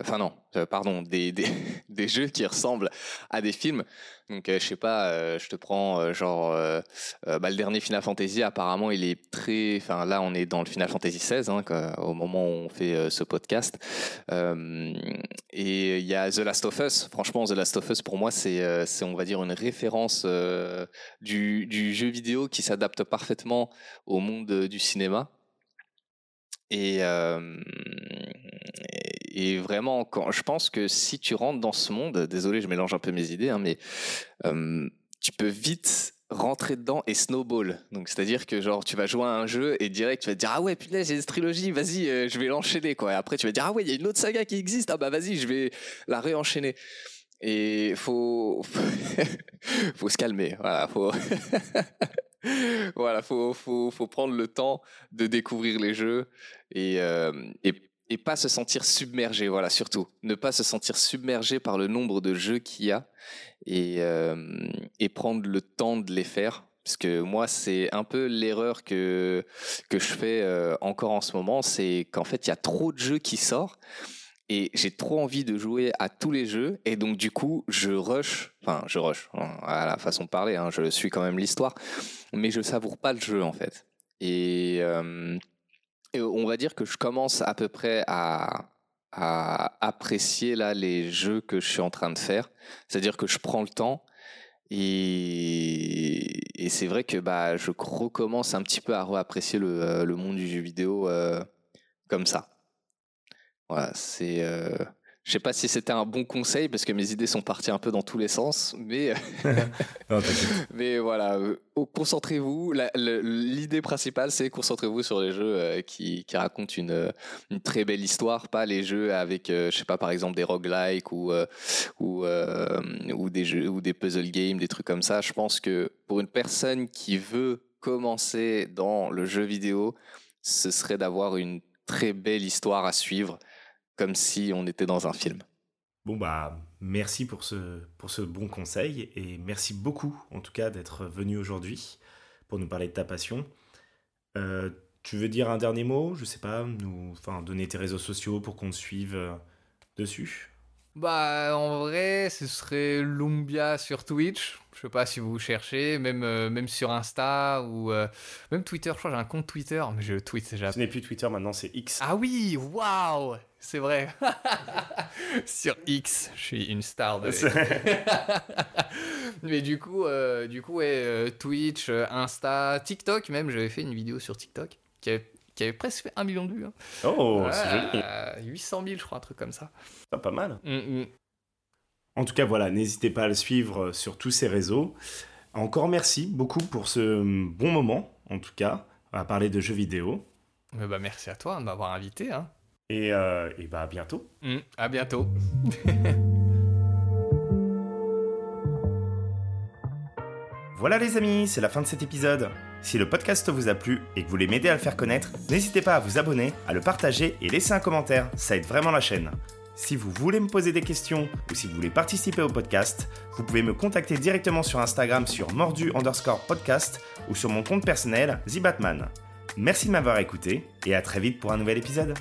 enfin non, pardon, des, des, des, jeux qui ressemblent à des films. Donc, euh, je sais pas, euh, je te prends euh, genre bah, le dernier Final Fantasy. Apparemment, il est très. Enfin, là, on est dans le Final Fantasy XVI hein, au moment où on fait ce podcast. et il y a The Last of Us. Franchement, The Last of Us pour moi, c'est, c'est on va dire une référence du, du jeu vidéo qui s'adapte parfaitement au monde du cinéma. Et, et vraiment, quand, je pense que si tu rentres dans ce monde, désolé, je mélange un peu mes idées, hein, mais tu peux vite rentrer dedans et snowball. Donc c'est-à-dire que genre tu vas jouer à un jeu et direct tu vas te dire ah ouais putain j'ai cette trilogie, vas-y euh, je vais l'enchaîner quoi. Et après tu vas dire ah ouais il y a une autre saga qui existe, ah bah vas-y je vais la réenchaîner. Et faut faut se calmer, voilà, faut voilà, faut, faut, faut prendre le temps de découvrir les jeux et, euh, et et pas se sentir submergé, voilà, surtout. Ne pas se sentir submergé par le nombre de jeux qu'il y a et, euh, et prendre le temps de les faire. Parce que moi, c'est un peu l'erreur que, que je fais euh, encore en ce moment, c'est qu'en fait, il y a trop de jeux qui sortent et j'ai trop envie de jouer à tous les jeux et donc du coup, je rush, enfin, je rush, hein, à la façon de parler, hein, je suis quand même l'histoire, mais je savoure pas le jeu en fait. Et... Euh, on va dire que je commence à peu près à, apprécier là les jeux que je suis en train de faire. C'est-à-dire que je prends le temps et, c'est vrai que bah, je recommence un petit peu à réapprécier le, euh, monde du jeu vidéo euh, comme ça. Voilà, c'est. Euh, je sais pas si c'était un bon conseil parce que mes idées sont parties un peu dans tous les sens, mais mais voilà, euh, concentrez-vous. L'idée principale, c'est concentrez-vous sur les jeux euh, qui, qui racontent une, euh, une très belle histoire, pas les jeux avec, je sais pas, par exemple des roguelikes ou ou ou des jeux ou des puzzle games, des trucs comme ça. Je pense que pour une personne qui veut commencer dans le jeu vidéo, ce serait d'avoir une très belle histoire à suivre comme si on était dans un film. Bon bah merci pour ce, pour ce bon conseil et merci beaucoup en tout cas d'être venu aujourd'hui pour nous parler de ta passion. Euh, tu veux dire un dernier mot? Je sais pas, nous, enfin donner tes réseaux sociaux pour qu'on te suive euh, dessus? Bah, en vrai, ce serait Lumbia sur Twitch. Je sais pas si vous cherchez, même, euh, même sur Insta ou euh, même Twitter. Je crois que j'ai un compte Twitter, mais je tweet déjà. Ce n'est plus Twitter, maintenant c'est X. Ah oui, waouh, c'est vrai. sur X, je suis une star de. mais du coup, euh, du coup, ouais, Twitch, Insta, TikTok même. J'avais fait une vidéo sur TikTok qui avait qui avait presque fait un million de vues. Hein. Oh, c'est joli. 800 000, je crois, un truc comme ça. Pas, pas mal. Mm, mm. En tout cas, voilà, n'hésitez pas à le suivre sur tous ces réseaux. Encore merci beaucoup pour ce bon moment, en tout cas, à parler de jeux vidéo. bah, merci à toi de m'avoir invité. Hein. Et, euh, et bah, à bientôt. Mm, à bientôt. voilà les amis, c'est la fin de cet épisode. Si le podcast vous a plu et que vous voulez m'aider à le faire connaître, n'hésitez pas à vous abonner, à le partager et laisser un commentaire, ça aide vraiment la chaîne. Si vous voulez me poser des questions ou si vous voulez participer au podcast, vous pouvez me contacter directement sur Instagram sur mordu underscore podcast ou sur mon compte personnel, TheBatman. Merci de m'avoir écouté et à très vite pour un nouvel épisode.